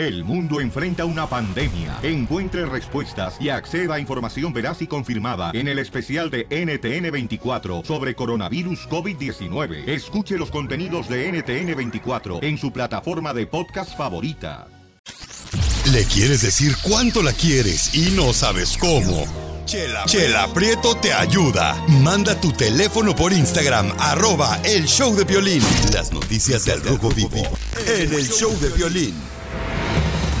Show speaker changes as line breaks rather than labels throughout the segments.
El mundo enfrenta una pandemia. Encuentre respuestas y acceda a información veraz y confirmada en el especial de NTN24 sobre coronavirus COVID-19. Escuche los contenidos de NTN24 en su plataforma de podcast favorita.
Le quieres decir cuánto la quieres y no sabes cómo. Chela, Chela Prieto te ayuda. Manda tu teléfono por Instagram, arroba el show de violín. Las noticias del Rojo Vivo en el show de violín.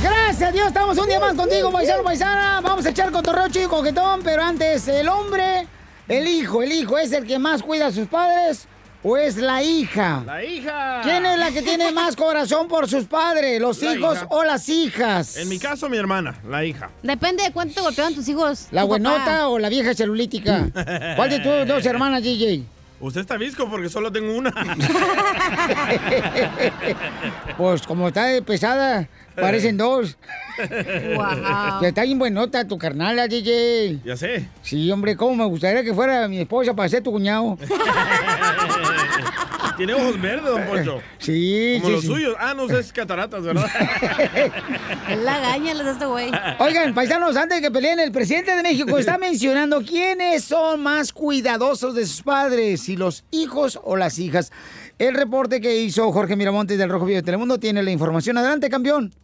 Gracias Dios, estamos un día más contigo, paisano, paisana. Vamos a echar cotorreo chico coquetón, pero antes, el hombre, el hijo, el hijo es el que más cuida a sus padres o es la hija.
La hija.
¿Quién es la que tiene más corazón por sus padres, los
La
hijos
hija.
o las hijas?
En mi caso, mi hermana, la hija.
Depende de cuánto te golpeaban tus hijos.
¿La
tu
buenota
papá.
o la vieja celulítica? ¿Cuál de tus dos hermanas, DJ?
Usted está visco porque solo tengo una.
Pues como está de pesada, parecen dos.
Guau.
Que está bien buenota tu carnala, DJ.
ya sé.
Sí, hombre, cómo me gustaría que fuera mi esposa para ser tu cuñado.
Tiene ojos verdes, don Poncho.
Sí,
Como
sí,
los
sí.
suyos. Ah, no sé, es cataratas, ¿verdad?
Es la gaña les da este güey.
Oigan, paisanos, antes de que peleen, el presidente de México está mencionando quiénes son más cuidadosos de sus padres, si los hijos o las hijas. El reporte que hizo Jorge Miramontes del Rojo Vivo de Telemundo tiene la información. Adelante, campeón.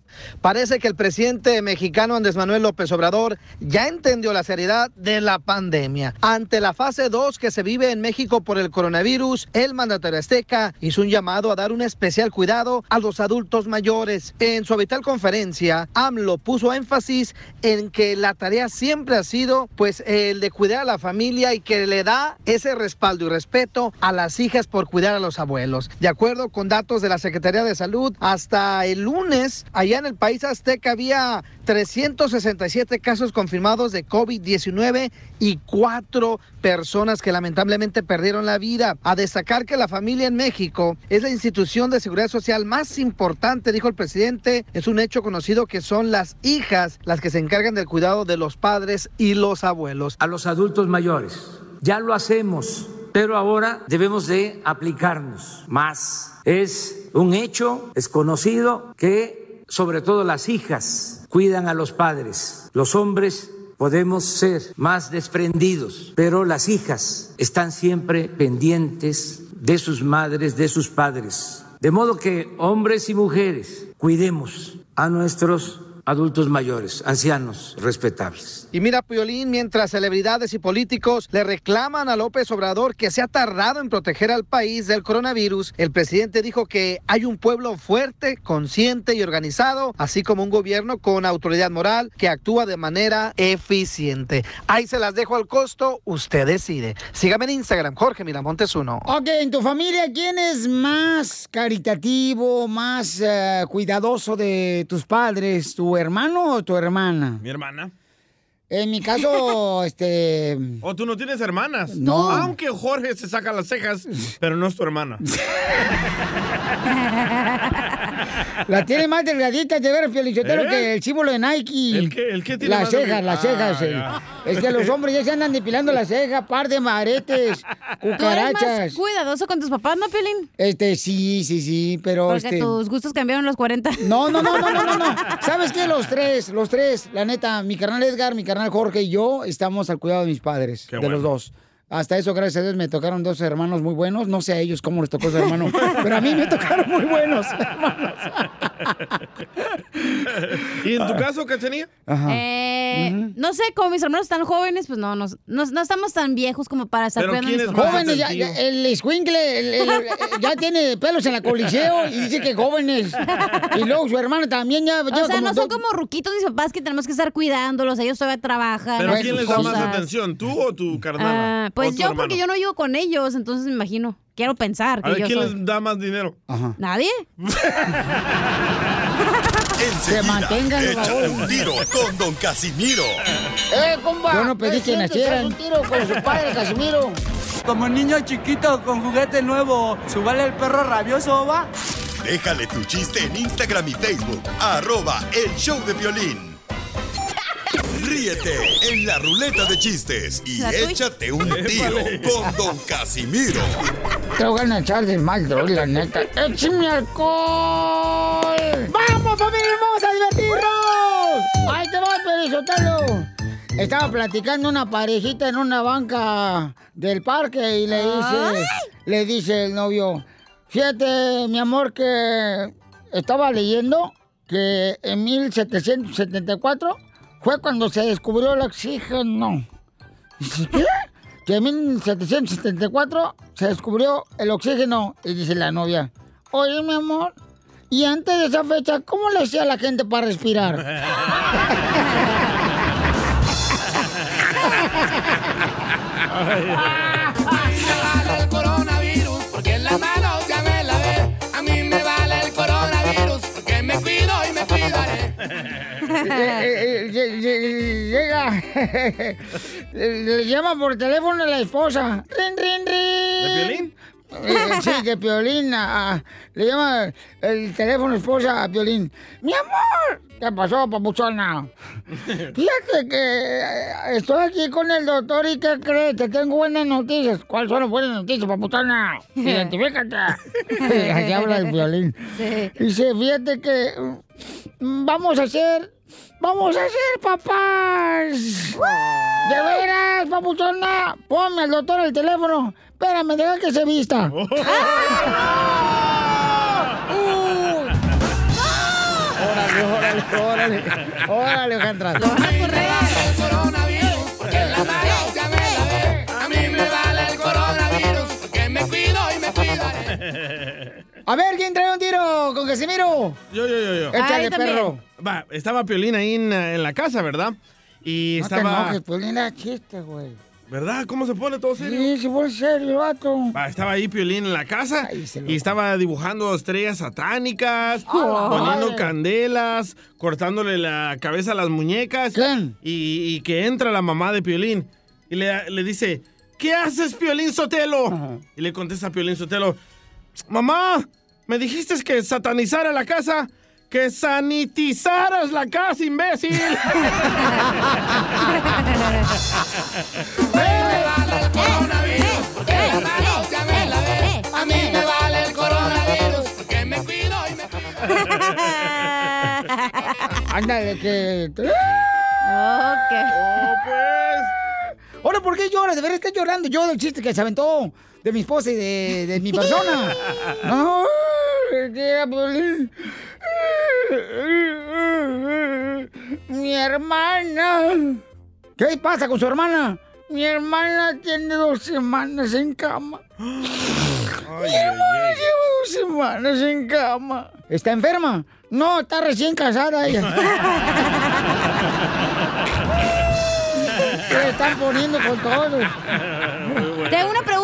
Parece que el presidente mexicano Andrés Manuel López Obrador ya entendió la seriedad de la pandemia. Ante la fase 2 que se vive en México por el coronavirus, el mandatario azteca hizo un llamado a dar un especial cuidado a los adultos mayores. En su habitual conferencia, AMLO puso énfasis en que la tarea siempre ha sido pues el de cuidar a la familia y que le da ese respaldo y respeto a las hijas por cuidar a los abuelos. De acuerdo con datos de la Secretaría de Salud, hasta el lunes, allá en el país azteca había 367 casos confirmados de COVID-19 y cuatro personas que lamentablemente perdieron la vida. A destacar que la familia en México es la institución de seguridad social más importante, dijo el presidente. Es un hecho conocido que son las hijas las que se encargan del cuidado de los padres y los abuelos.
a los adultos mayores. Ya lo hacemos, pero ahora debemos de aplicarnos más. Es un hecho, es conocido que sobre todo las hijas cuidan a los padres. Los hombres podemos ser más desprendidos, pero las hijas están siempre pendientes de sus madres, de sus padres. De modo que hombres y mujeres cuidemos a nuestros adultos mayores, ancianos respetables.
Y mira, Piolín, mientras celebridades y políticos le reclaman a López Obrador que se ha tardado en proteger al país del coronavirus, el presidente dijo que hay un pueblo fuerte, consciente y organizado, así como un gobierno con autoridad moral que actúa de manera eficiente. Ahí se las dejo al costo, usted decide. Sígame en Instagram, Jorge Miramontes uno.
Ok, en tu familia, ¿quién es más caritativo, más eh, cuidadoso de tus padres? ¿Tu hermano o tu hermana?
Mi hermana.
En mi caso, este...
¿O tú no tienes hermanas?
No.
Aunque Jorge se saca las cejas, pero no es tu hermana.
La tiene más delgadita de ver, Felicitero,
¿Eh?
que el símbolo de Nike.
¿El qué- el qué tiene
Las
más
cejas, las cejas.
Ah,
eh. Es que los hombres ya se andan depilando las cejas, par de maretes,
¿Tú eres más
cucarachas.
cuidadoso con tus papás, no, Piolín?
Este, sí, sí, sí, pero
Porque
este...
tus gustos cambiaron los 40.
No, no, no, no, no, no, no. ¿Sabes qué? Los tres, los tres, la neta, mi carnal Edgar, mi carnal Jorge y yo estamos al cuidado de mis padres,
Qué
de
bueno.
los dos. Hasta eso, gracias a Dios, me tocaron dos hermanos muy buenos. No sé a ellos cómo les tocó su hermano, pero a mí me tocaron muy buenos hermanos.
¿Y en tu caso, Cachanilla?
Ajá.
Eh, No sé, como mis hermanos están jóvenes, pues no, no, no, no estamos tan viejos como para estar
Pero
cuidando a mis
¿quién es
Jóvenes, ya, el escuincle el- el- el- ya tiene pelos en la coliseo y dice que jóvenes. Y luego su hermano también ya
O sea, no son como ruquitos mis papás que tenemos que estar cuidándolos, ellos todavía trabajan.
¿Pero quién les da más atención, tú o tu carnala?
Ah, pues
¿O tu
yo,
hermano?
porque yo no vivo con ellos, entonces me imagino. Quiero pensar que
A ver,
yo
¿quién
soy.
les da más dinero?
Ajá.
¿Nadie?
Enseguida,
mantengan,
échate un tiro con Don Casimiro.
¡Eh, compa!
Yo no pedí
¿Qué
que nacieran.
¿Haz un tiro con su padre, Casimiro?
Como niño chiquito con juguete nuevo, ¿subale el perro rabioso, va?
Déjale tu chiste en Instagram y Facebook, arroba el show de violín. Ríete en la ruleta de chistes y échate un tiro con Don Casimiro.
Te voy a echar de mal, la neta. ¡Échame alcohol! ¡Vamos, familia! ¡Vamos a divertirnos! ¡Ahí te va, Perizotelo! Estaba platicando una parejita en una banca del parque y le dice, le dice el novio, fíjate, mi amor, que estaba leyendo que en 1774 fue cuando se descubrió el oxígeno. Dice, ¿qué? Que en 1774 se descubrió el oxígeno. Y dice la novia, oye, mi amor, y antes de esa fecha, ¿cómo le hacía la gente para respirar? Llega, le llama por teléfono a la esposa. ¡Rin, rin, rin!
¿De Piolín?
Eh, sí, de Piolín. a- le llama el teléfono esposa a Piolín. ¡Mi amor! ¿Qué pasó, papuchona? Fíjate que eh, estoy aquí con el doctor y ¿qué crees? Te tengo buenas noticias. ¿Cuáles son las buenas noticias, papuchona? Identifícate. Aquí habla el Piolín. Dice, fíjate que mm, vamos a hacer... ¡Vamos a ser papás! ¡De veras, papuchona! Ponme al doctor el teléfono. Espérame, deja que se vista. ¡Órale, órale, órale! ¡Órale, Alejandra!
A
ver, ¿quién trae un tiro con Casimiro?
Yo, yo, yo, yo.
Échale, perro.
Va, estaba Piolín ahí en, en la casa, ¿verdad? Y
No te
estaba...
enojes, pues linda chiste, güey.
¿Verdad? ¿Cómo se pone todo serio?
Sí, se pone serio, vato.
Va, estaba ahí Piolín en la casa y estaba dibujando estrellas satánicas,
Ah,
poniendo
vale.
candelas, cortándole la cabeza a las muñecas. Y, y que entra la mamá de Piolín y le, le dice, ¿qué haces, Piolín Sotelo? Y le contesta Piolín Sotelo, mamá, me dijiste que satanizara la casa. Que sanitizaras la casa, imbécil.
A mí me vale el coronavirus porque me cuido y me
Ándale, que...
Ok.
Oh, pues. Ahora, ¿por qué lloras? De verdad estás llorando. Yo del chiste que se aventó de mi esposa y de, de mi persona. No. Mi hermana. ¿Qué pasa con su hermana? Mi hermana tiene dos semanas en cama. Mi hermana lleva dos semanas en cama. ¿Está enferma? No, está recién casada ella. Se están poniendo con todos.
Tengo una pregunta.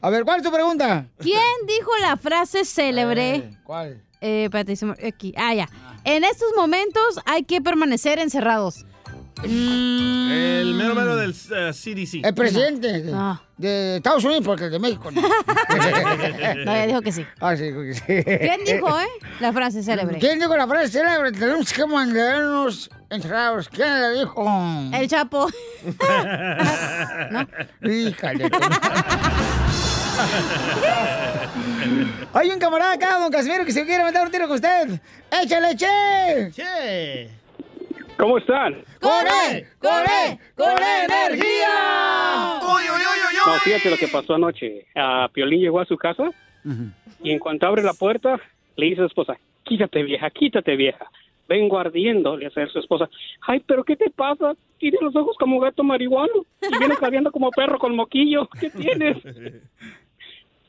A ver, ¿cuál es tu pregunta?
¿Quién dijo la frase célebre?
¿Cuál?
Eh, espérate, se me- aquí. Ah, ya. En estos momentos hay que permanecer encerrados.
El mero mero del eh, CDC.
El presidente de,
Ah.
de Estados Unidos, porque el de México no.
No, ya dijo que sí.
Ah, sí, dijo que sí.
¿Quién dijo, eh? La frase célebre.
¿Quién dijo la frase célebre? Tenemos que mantenernos encerrados. ¿Quién la dijo?
El Chapo.
Híjale. Hay un camarada acá, don Casimiro, que se quiere meter un tiro con usted. ¡Échale, che!
¡Che!
¿Cómo están?
¡Con él! ¡Con él! ¡Con energía!
No, fíjate lo que pasó anoche. A Piolín llegó a su casa y en cuanto abre la puerta, le dice a su esposa, quítate vieja, quítate vieja. Vengo ardiendo, le hace a su esposa. Ay, pero ¿qué te pasa? Tienes los ojos como gato marihuano y vienes ardiendo como perro con moquillo. ¿Qué tienes?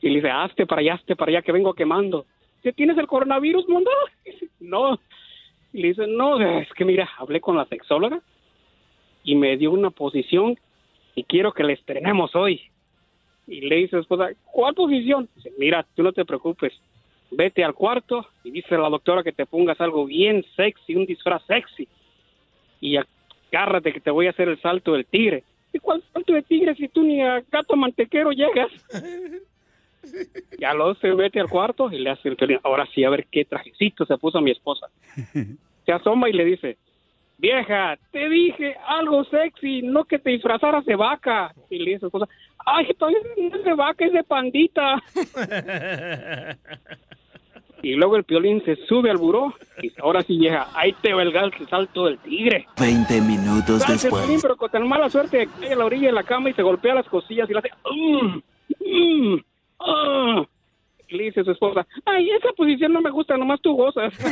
Y le dice, hazte para allá, hazte para allá, que vengo quemando. ¿Qué tienes el coronavirus, mundo? No. Y le dice, no, es que mira, hablé con la sexóloga y me dio una posición y quiero que la estrenemos hoy. Y le dice a su esposa, ¿cuál posición? Dice, mira, tú no te preocupes, vete al cuarto y dice a la doctora que te pongas algo bien sexy, un disfraz sexy. Y agárrate que te voy a hacer el salto del tigre. ¿Y cuál salto de tigre si tú ni a gato mantequero llegas? Ya lo se mete al cuarto y le hace el violín. Ahora sí, a ver qué trajecito se puso mi esposa. Se asoma y le dice, vieja, te dije algo sexy, no que te disfrazaras de vaca. Y le dice a su esposa, ay, no es de vaca, es de pandita. Y luego el piolín se sube al buró y ahora sí vieja, ahí te va el gal- el salto del tigre.
20 minutos
Sale el piolín,
después.
pero con tan mala suerte que cae a la orilla de la cama y se golpea las cosillas y le hace... "Mm, mm, ah". Y le dice a su esposa, ay, esa posición no me gusta, nomás tú gozas.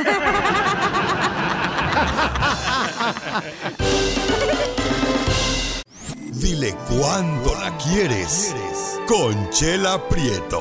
Dile cuándo la quieres. Conchela Prieto.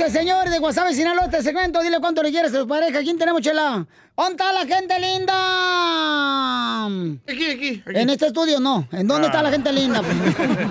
Prieto, conduce, señores de Guasave, Sinaloa, este segmento. Dile cuánto le quieres a tu pareja. ¿Quién tenemos, Chela? ¿Dónde está la gente linda?
Aquí, aquí.
En este estudio no. ¿En dónde está
Ah.
la gente linda?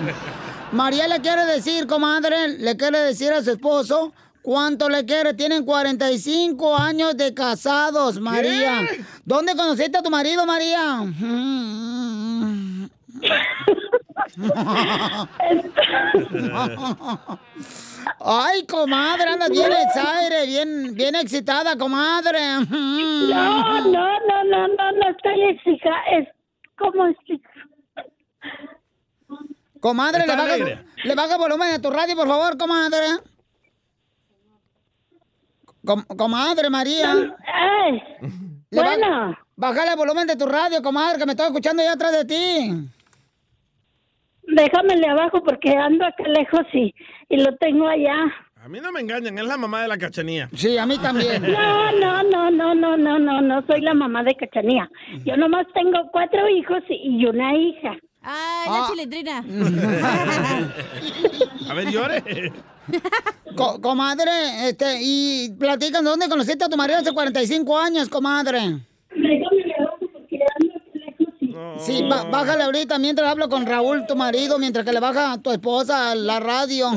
María le quiere decir, comadre, le quiere decir a su esposo cuánto le quiere. Tienen 45 años de casados, María. ¿Dónde conociste a tu marido, María? Ay, comadre, andas bien exaire, bien, bien excitada, comadre.
No, no, no, no, no, no estoy exija, es como.
Comadre, le baja, le baja volumen a tu radio, por favor, comadre. Com- comadre María.
Ay, bueno.
Bájale el volumen de tu radio, comadre, que me estoy escuchando ya atrás de ti.
Déjamele abajo porque ando acá lejos y, y lo tengo allá.
A mí no me engañan, es la mamá de la cachanía.
Sí, a mí también.
No, no, no, no, no, no, no, no soy la mamá de Cachanía. Yo nomás tengo cuatro hijos y una hija.
Ay,
Ah.
la chilindrina.
A ver, llore.
Co- comadre, este, y platican, ¿dónde conociste a tu marido hace 45 años, comadre?
Déjamele abajo porque ando acá lejos y...
Sí, bájale ahorita mientras hablo con Raúl, tu marido, mientras que le baja a tu esposa la radio.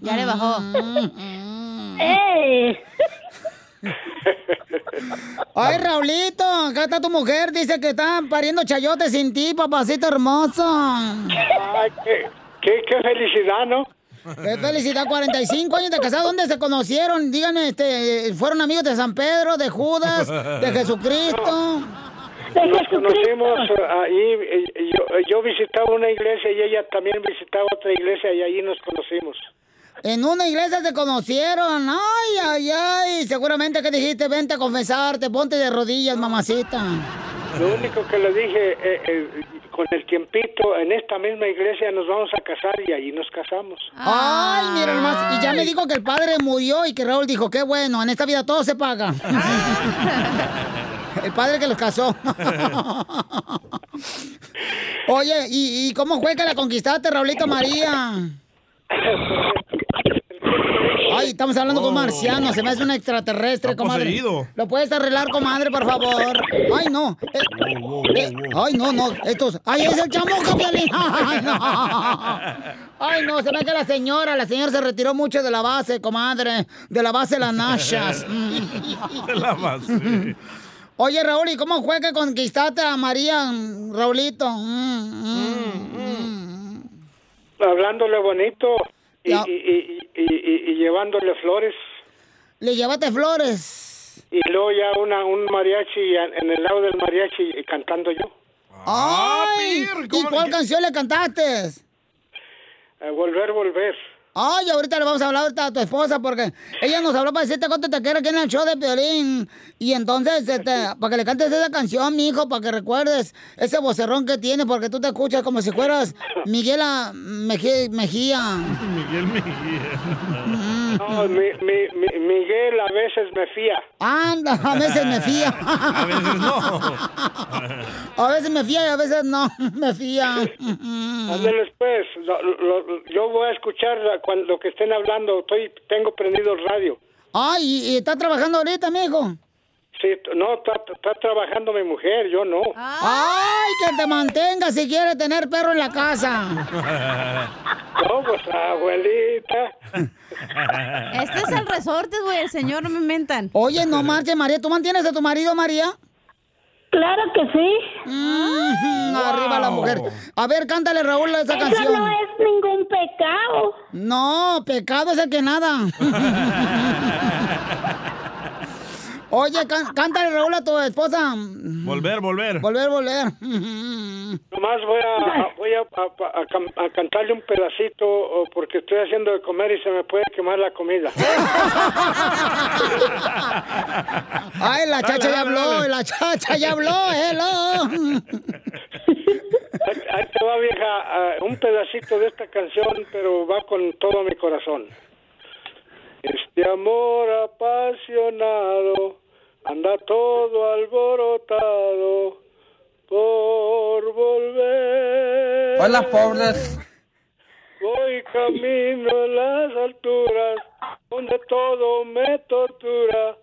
Ya le bajó.
¡Eh!
Ay, Raulito, acá está tu mujer, dice que está pariendo chayotes sin ti, papacito hermoso.
Ay, qué, qué, qué felicidad, ¿no?
Qué felicidad, 45 años de casado, ¿dónde se conocieron? Díganme, este, ¿fueron amigos de San Pedro, de Judas, de Jesucristo?
Nos conocimos eh, ahí, eh, yo, yo visitaba una iglesia y ella también visitaba otra iglesia y ahí nos conocimos.
En una iglesia se conocieron. Ay, ay, ay. Seguramente que dijiste, vente a confesarte, ponte de rodillas, mamacita.
Lo único que le dije, eh, eh, con el tiempito, en esta misma iglesia nos vamos a casar y ahí nos casamos.
Ay, mira nomás. Y ya me dijo que el padre murió y que Raúl dijo, qué bueno, en esta vida todo se paga. el padre que los casó. Oye, ¿y, y cómo fue que la conquistaste, Raulito María? Ay, estamos hablando con marciano, se me hace un extraterrestre,
Está
comadre.
poseído.
¿Lo puedes arreglar, comadre, por favor? Ay, no. Eh, eh, ay, no, no. Estos. Ay, es el chamuco, Piolín. Ay, no. Ay, no, se ve que la señora, la señora se retiró mucho de la base, comadre. De la base de las Nashas. Mm.
De la base.
Oye, Raúl, ¿y cómo fue que conquistaste a María, mm, Raulito? Mm, mm.
Hablándole bonito y,
Ya.
y, y, y- y- y llevándole flores.
Le llevaste flores.
Y luego ya una, un mariachi en en el lado del mariachi y cantando yo.
Ay, ¿y cuál canción le cantaste?
Eh, volver, volver.
Ay, ahorita le vamos a hablar ahorita a tu esposa porque ella nos habló para decirte cuánto te quiere aquí en el show de Piolín. Y entonces, este, para que le cantes esa canción, mi hijo, para que recuerdes ese vocerrón que tiene, porque tú te escuchas como si fueras Miguel a- Mejía. Mejía.
Miguel Mejía.
No, mi, mi, mi- Miguel a veces me fía.
Anda, a veces me fía.
A veces no.
A veces me fía y a veces no, me fía.
Ándale, pues, lo- lo- yo voy a escuchar cuando, lo que estén hablando. Estoy, tengo prendido el radio.
Ay, ¿y, y está trabajando ahorita, mijo?
Sí, no, está, está trabajando mi mujer, yo no.
Ay, que te mantenga si quiere tener perro en la casa.
No, pues, abuelita.
Este es el resorte, güey, el señor, no me mentan.
Oye, no marches, María. ¿Tú mantienes a tu marido, María?
Claro que sí.
Mm, Arriba la mujer. A ver, cántale, Raúl, esa
Eso
canción.
no es ningún pecado.
No, pecado es el que nada. Oye, can- cántale, Raúl, a tu esposa.
Volver, volver.
Volver, volver.
Nomás voy a, voy a, a- a cantarle un pedacito porque estoy haciendo de comer y se me puede quemar la comida.
Ay, la chacha ya habló, la chacha ya habló, hello.
Ahí, te va, vieja, un pedacito de esta canción, pero va con todo mi corazón. Este amor apasionado anda todo alborotado por volver.
Hola, pobres.
Voy camino a las alturas donde todo me tortura.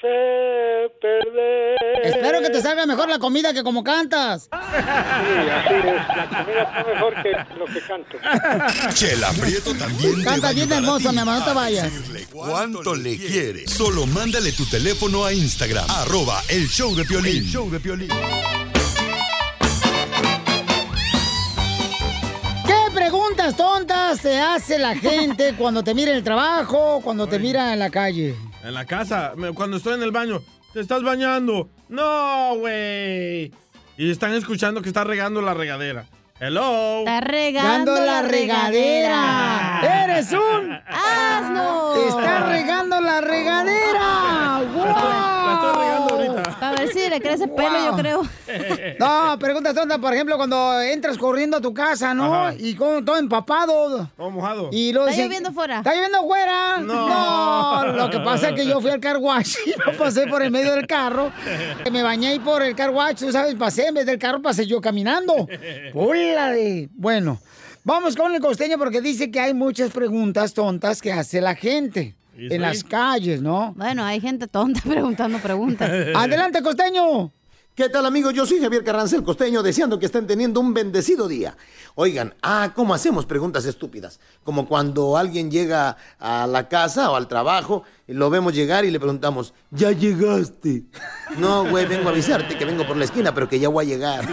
Sé perder.
Espero que te salga mejor la comida que como cantas.
Sí, así es. La comida está mejor que lo que canto.
Chela Prieto también te va
Canta bien hermosa, mi amor, no te vayas.
cuánto le quiere. Solo mándale tu teléfono a Instagram, arroba el show de Piolín. show de Piolín.
¿Qué preguntas tontas se hace la gente cuando te mira en el trabajo, cuando te mira en la calle?
En la casa, cuando estoy en el baño, ¿te estás bañando? No, güey. Y están escuchando que está regando la regadera. Hello.
Está regando la regadera.
¡Eres un
asno!
¡Está regando la regadera!
La estoy regando ahorita.
Para ver si le crece pelo, yo creo.
No, preguntas tontas, por ejemplo, cuando entras corriendo a tu casa, ¿no?
Ajá.
Y con todo empapado.
Todo mojado.
Y luego
¿Está
dicen,
lloviendo fuera?
¿Está lloviendo afuera?
No.
lo que pasa es que yo fui al car wash y no pasé por el medio del carro. Me bañé ahí por el car wash, tú sabes, pasé en vez del carro, pasé yo caminando. ¡Hola de! Bueno, vamos con el costeño porque dice que hay muchas preguntas tontas que hace la gente
¿Y
en las calles, ¿no?
Bueno, hay gente tonta preguntando preguntas.
Adelante, costeño.
¿Qué tal amigos? Yo soy Javier Carranza, el costeño, deseando que estén teniendo un bendecido día. Oigan, ah, ¿cómo hacemos preguntas estúpidas? Como cuando alguien llega a la casa o al trabajo, y lo vemos llegar y le preguntamos, ¿ya llegaste? No, güey, vengo a avisarte que vengo por la esquina, pero que ya voy a llegar.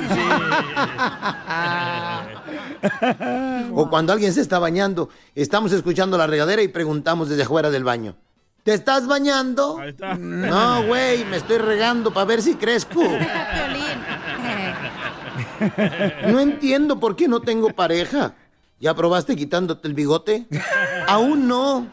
O cuando alguien se está bañando, estamos escuchando la regadera y preguntamos desde afuera del baño. ¿Te estás bañando?
Ahí está.
No, güey, me estoy regando para ver si crezco. No entiendo por qué no tengo pareja. ¿Ya probaste quitándote el bigote? Aún no.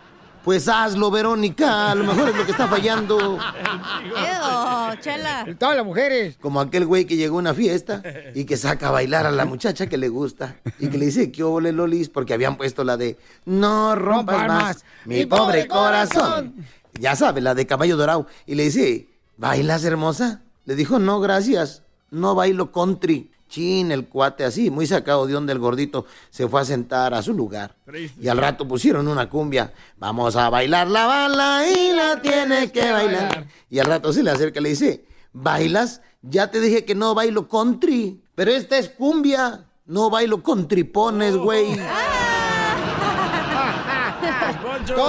Pues hazlo, Verónica. A lo mejor es lo que está fallando.
Edo, chela.
Todas las mujeres.
Como aquel güey que llegó a una fiesta y que saca a bailar a la muchacha que le gusta y que le dice que ole lolis porque habían puesto la de no rompas más
más,
mi pobre corazón. Ya sabe, la de caballo dorado. Y le dice, ¿bailas hermosa? Le dijo, no, gracias. No bailo country. Chin, el cuate así, muy sacado de onda el gordito, se fue a sentar a su lugar. Y al rato pusieron una cumbia. Vamos a bailar la bala y la tiene que bailar. Y al rato se le acerca y le dice, ¿bailas? Ya te dije que no bailo country. Pero esta es cumbia. No bailo con tripones, güey.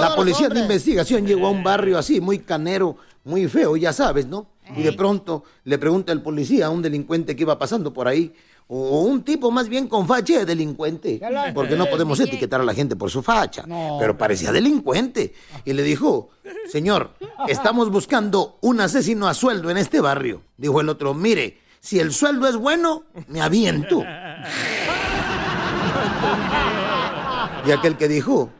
La policía de investigación llegó a un barrio así, muy canero, muy feo, ya sabes, ¿no? Y de pronto le pregunta el policía a un delincuente que iba pasando por ahí, o un tipo más bien con facha de delincuente, porque no podemos etiquetar a la gente por su facha, pero parecía delincuente. Y le dijo, señor, estamos buscando un asesino a sueldo en este barrio. Dijo el otro, mire, si el sueldo es bueno, me aviento. Y aquel que dijo,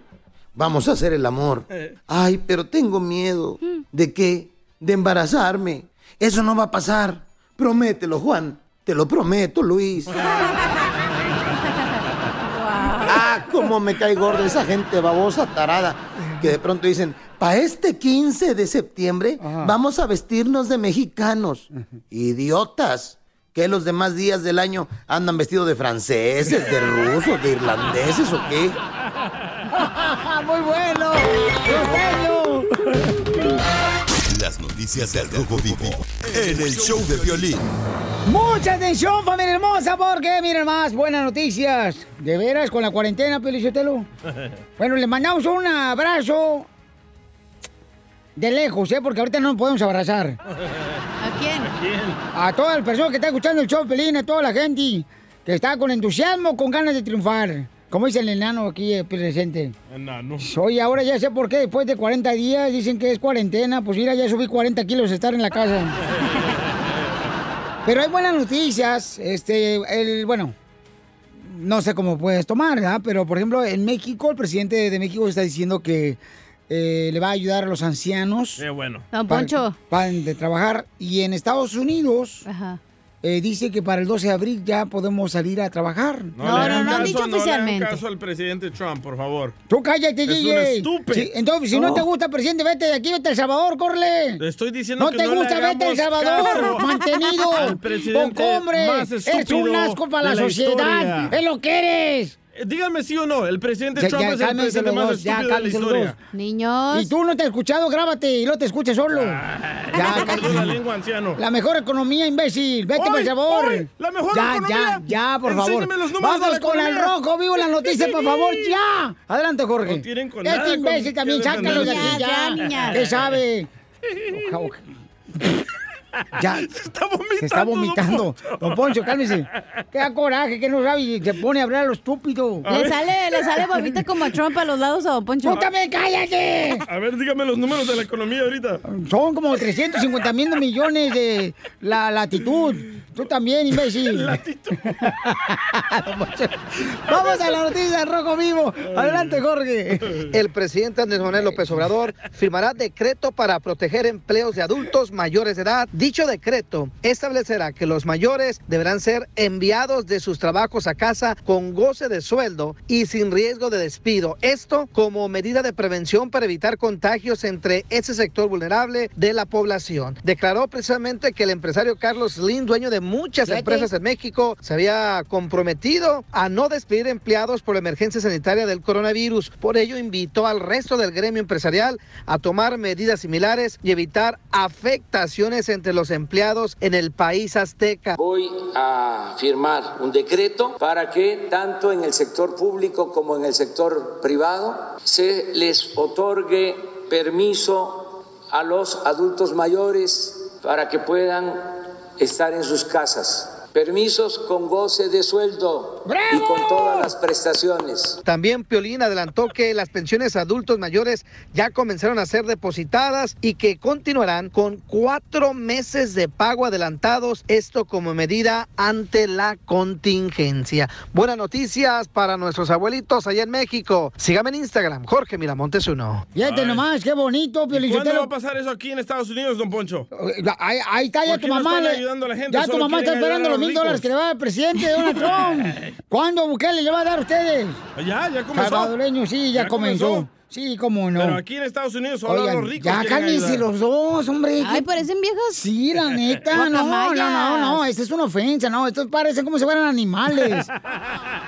vamos a hacer el amor. Ay, pero tengo miedo. ¿De qué? De embarazarme. Eso no va a pasar. Promételo, Juan. Te lo prometo, Luis. Ah, cómo me cae gorda esa gente babosa, tarada, que de pronto dicen, para este 15 de septiembre vamos a vestirnos de mexicanos. Idiotas. ¿Que los demás días del año andan vestidos de franceses, de rusos, de irlandeses o qué?
Noticias del Rojo Vivo en el show de violín.
Mucha atención, familia hermosa, porque miren más buenas noticias. De veras, con la cuarentena, Pelichotelo. Bueno, le mandamos un abrazo de lejos, ¿eh? Porque ahorita no nos podemos abrazar.
quién?
A todas las personas que están escuchando el show, Pelín, a toda la gente que está con entusiasmo, con ganas de triunfar. Como dice el enano aquí eh, presente.
Enano.
Oye, ahora ya sé por qué después de 40 días dicen que es cuarentena. Pues mira, ya subí 40 kilos de estar en la casa. Pero hay buenas noticias. Este, el, bueno, no sé cómo puedes tomar, ¿verdad? Pero, por ejemplo, en México, el presidente de México está diciendo que eh, le va a ayudar a los ancianos.
Qué bueno.
Don
para-
Poncho.
para de trabajar. Y en Estados Unidos eh, dice que para el 12 de abril ya podemos salir a trabajar.
le hagan caso- No le hagan caso al presidente Trump, por favor.
Tú cállate,
Es un
DJ.
estúpido.
Sí, entonces, si no.
No.
te gusta, presidente, vete de aquí, vete a El Salvador, corre.
Le estoy diciendo
No
que
te
no le
gusta, vete a El Salvador, mantenido.
al presidente
Poco hombre,
más
eres
estúpido
un asco para la,
la
sociedad.
historia.
Es lo que eres.
Díganme sí o no, el presidente
Ya,
Trump
ya,
es el presidente
los
más
dos, ya,
estúpido de la historia.
dos.
Niños.
Y tú no te has escuchado, grábate y no te escuches solo.
Ya,
ya,
la lengua, anciano.
La mejor economía, imbécil. Vete
Hoy,
por favor.
hoy, la mejor
ya,
economía.
Ya, ya, por favor.
Los de
Vamos
la
con el rojo, vivo la noticia, por favor, ya. Adelante, Jorge.
No tienen con
este
nada
imbécil
con
también, sácalo de aquí,
Ya,
ya.
ya, niña.
¿Qué sabe? Oja, oja. Ya. Se
está vomitando.
Se está vomitando. Don Poncho, cálmese. Qué coraje, que no sabe y se pone a hablar a lo estúpido.
Le sale, le sale bobita como a Trump a los lados a Don Poncho.
¡Tú también cállate!
A ver, dígame los números de la economía ahorita.
Son como 350 mil millones de la latitud. Tú también, imbécil. Vamos a la noticia Rojo Vivo. Adelante, Jorge.
El presidente Andrés Manuel López Obrador firmará decreto para proteger empleos de adultos mayores de edad. Dicho decreto establecerá que los mayores deberán ser enviados de sus trabajos a casa con goce de sueldo y sin riesgo de despido. Esto como medida de prevención para evitar contagios entre ese sector vulnerable de la población. Declaró precisamente que el empresario Carlos Slim, dueño de muchas empresas en México, se había comprometido a no despedir empleados por la emergencia sanitaria del coronavirus. Por ello, invitó al resto del gremio empresarial a tomar medidas similares y evitar afectaciones entre los empleados en el país azteca.
Voy a firmar un decreto para que tanto en el sector público como en el sector privado se les otorgue permiso a los adultos mayores para que puedan estar en sus casas. Permisos con goce de sueldo y con todas las prestaciones.
También Piolín adelantó que las pensiones a adultos mayores ya comenzaron a ser depositadas y que continuarán con cuatro meses de pago adelantados, esto como medida ante la contingencia. Buenas noticias para nuestros abuelitos allá en México. Sígame en Instagram, Jorge Miramontes uno.
Fíjate nomás, qué bonito, Piolín
¿Cuándo va a pasar eso aquí en Estados Unidos, don Poncho?
Ahí, ahí está ya
¿Por
tu mamá.
están ayudando a la gente?
Ya tu mamá está esperando los mil dólares que le va a dar el presidente Donald Trump. ¿Cuándo Bukele le va a dar a ustedes?
Ya, ya comenzó.
Salvadoreño, sí, ya,
Ya
comenzó.
comenzó.
Sí, cómo no.
Pero aquí en Estados Unidos solo
Oigan,
los ricos
ya cálmense los dos, hombre.
Ay,
¿qué-
parecen viejas.
Sí, la neta, no, no, no, no, esta es una ofensa, no, estos parecen como si fueran animales.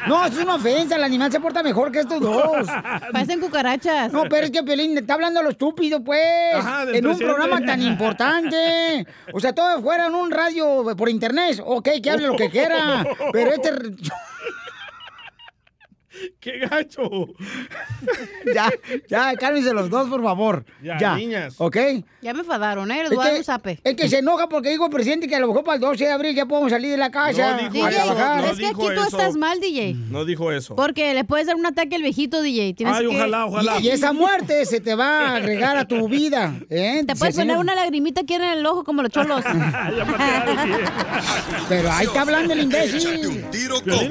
No, esto es una ofensa, el animal se porta mejor que estos dos.
Parecen cucarachas.
No, pero es que Pelín está hablando a lo estúpido, pues.
Ajá,
en un programa tan importante. O sea, todo fuera en un radio por internet. Ok, que hable lo que quiera. Pero este.
¡Qué gacho!
ya, ya, cálmense los dos, por favor.
Ya,
Ya,
niñas.
¿Ok?
Ya me enfadaron, ¿eh? Les
Es que,
zape.
es que se enoja porque dijo el presidente que a lo mejor para el 12 de abril ya podemos salir de la casa.
No dijo
a
eso,
trabajar.
no
es que aquí tú
eso.
estás mal, DJ.
No dijo eso.
Porque le puedes dar un ataque al viejito, DJ. Tienes
Ay,
que...
ojalá, ojalá.
Y, y esa muerte se te va a agregar a tu vida. ¿eh?
Te puedes poner una lagrimita aquí en el ojo como los cholos.
Pero ahí está hablando el imbécil.
Un tiro con
Piolín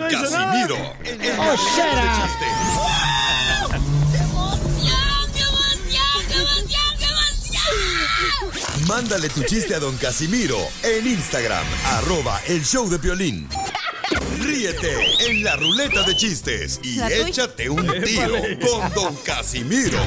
up.
Mándale tu chiste a don Casimiro en Instagram, arroba el show de violín. Ríete en la ruleta de chistes y échate un tiro con don Casimiro.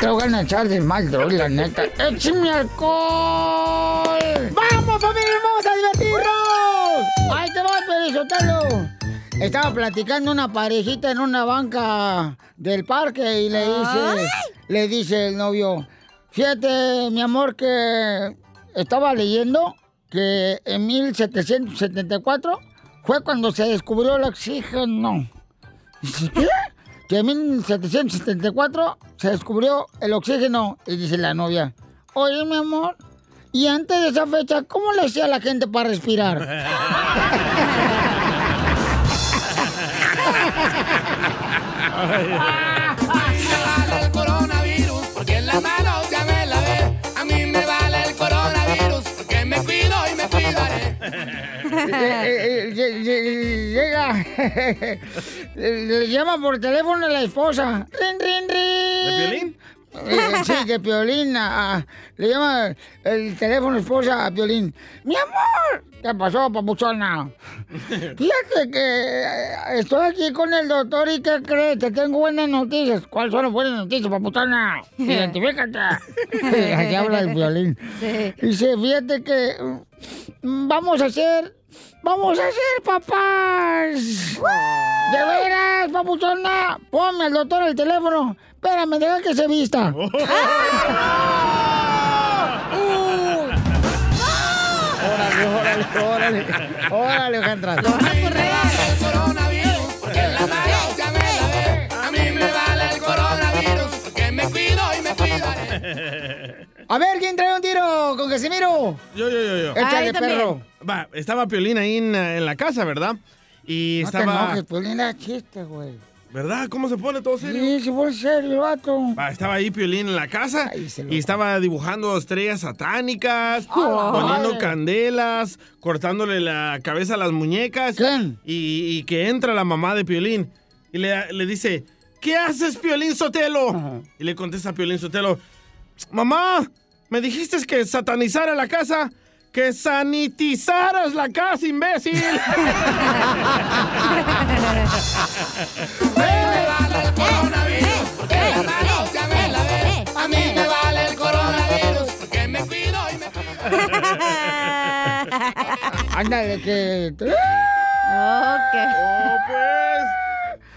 Te voy a echar de mal, droga, la neta. ¡Échame alcohol! ¡Vamos, familia hermosa, a divertirnos! ¡Ahí te vas, Pelizotelo! Estaba platicando una parejita en una banca del parque y le dice, le dice el novio, fíjate, mi amor, que estaba leyendo que en 1774 fue cuando se descubrió el oxígeno. Dice, ¿qué? Que en 1774 se descubrió el oxígeno. Y dice la novia, oye, mi amor, Y antes de esa fecha, ¿cómo le hacía la gente para respirar?
el coronavirus, porque en las manos ya me lavé. A mí me vale el coronavirus, porque me cuido y me cuidaré.
Eh, eh, eh, lle- lle- Llega. Le llama por teléfono a la esposa.
¿De Piolín?
Eh, sí, de Piolín. a- a- le llama el teléfono esposa a Piolín. ¡Mi amor! ¿Qué pasó, papuchona? Fíjate que eh, estoy aquí con el doctor y ¿qué crees? Te tengo buenas noticias. ¿Cuáles son las buenas noticias, papuchona? Identifícate. Así habla el Piolín. Dice, fíjate que mm, vamos a hacer... ¡Vamos a ser papás! ¡De veras, papuchona! Ponme al doctor el teléfono. Espérame, deja que se vista. ¡Órale, órale, órale! ¡Órale, Alejandra!
El coronavirus, porque en las manos ya me lavé. A mí me vale el coronavirus, porque me cuido y me cuidaré.
A ver, ¿quién trae un tiro con Casimiro?
Yo, yo, yo, yo.
Échale, perro.
Va, estaba Piolín ahí en, en la casa, ¿verdad? Y
No te
estaba...
enojes, pues linda chiste, güey.
¿Verdad? ¿Cómo se pone todo serio?
Sí, se pone serio, vato.
Va, estaba ahí Piolín en la casa y estaba dibujando estrellas satánicas, poniendo candelas, cortándole la cabeza a las muñecas. Y, y que entra la mamá de Piolín y le, le dice, ¿qué haces, Piolín Sotelo? Y le contesta Piolín Sotelo, mamá, me dijiste que satanizara la casa. Que sanitizaras la casa, imbécil.
A mí me vale el coronavirus, porque me cuido y me
Ándale, que...
Ok.
Oh, pues.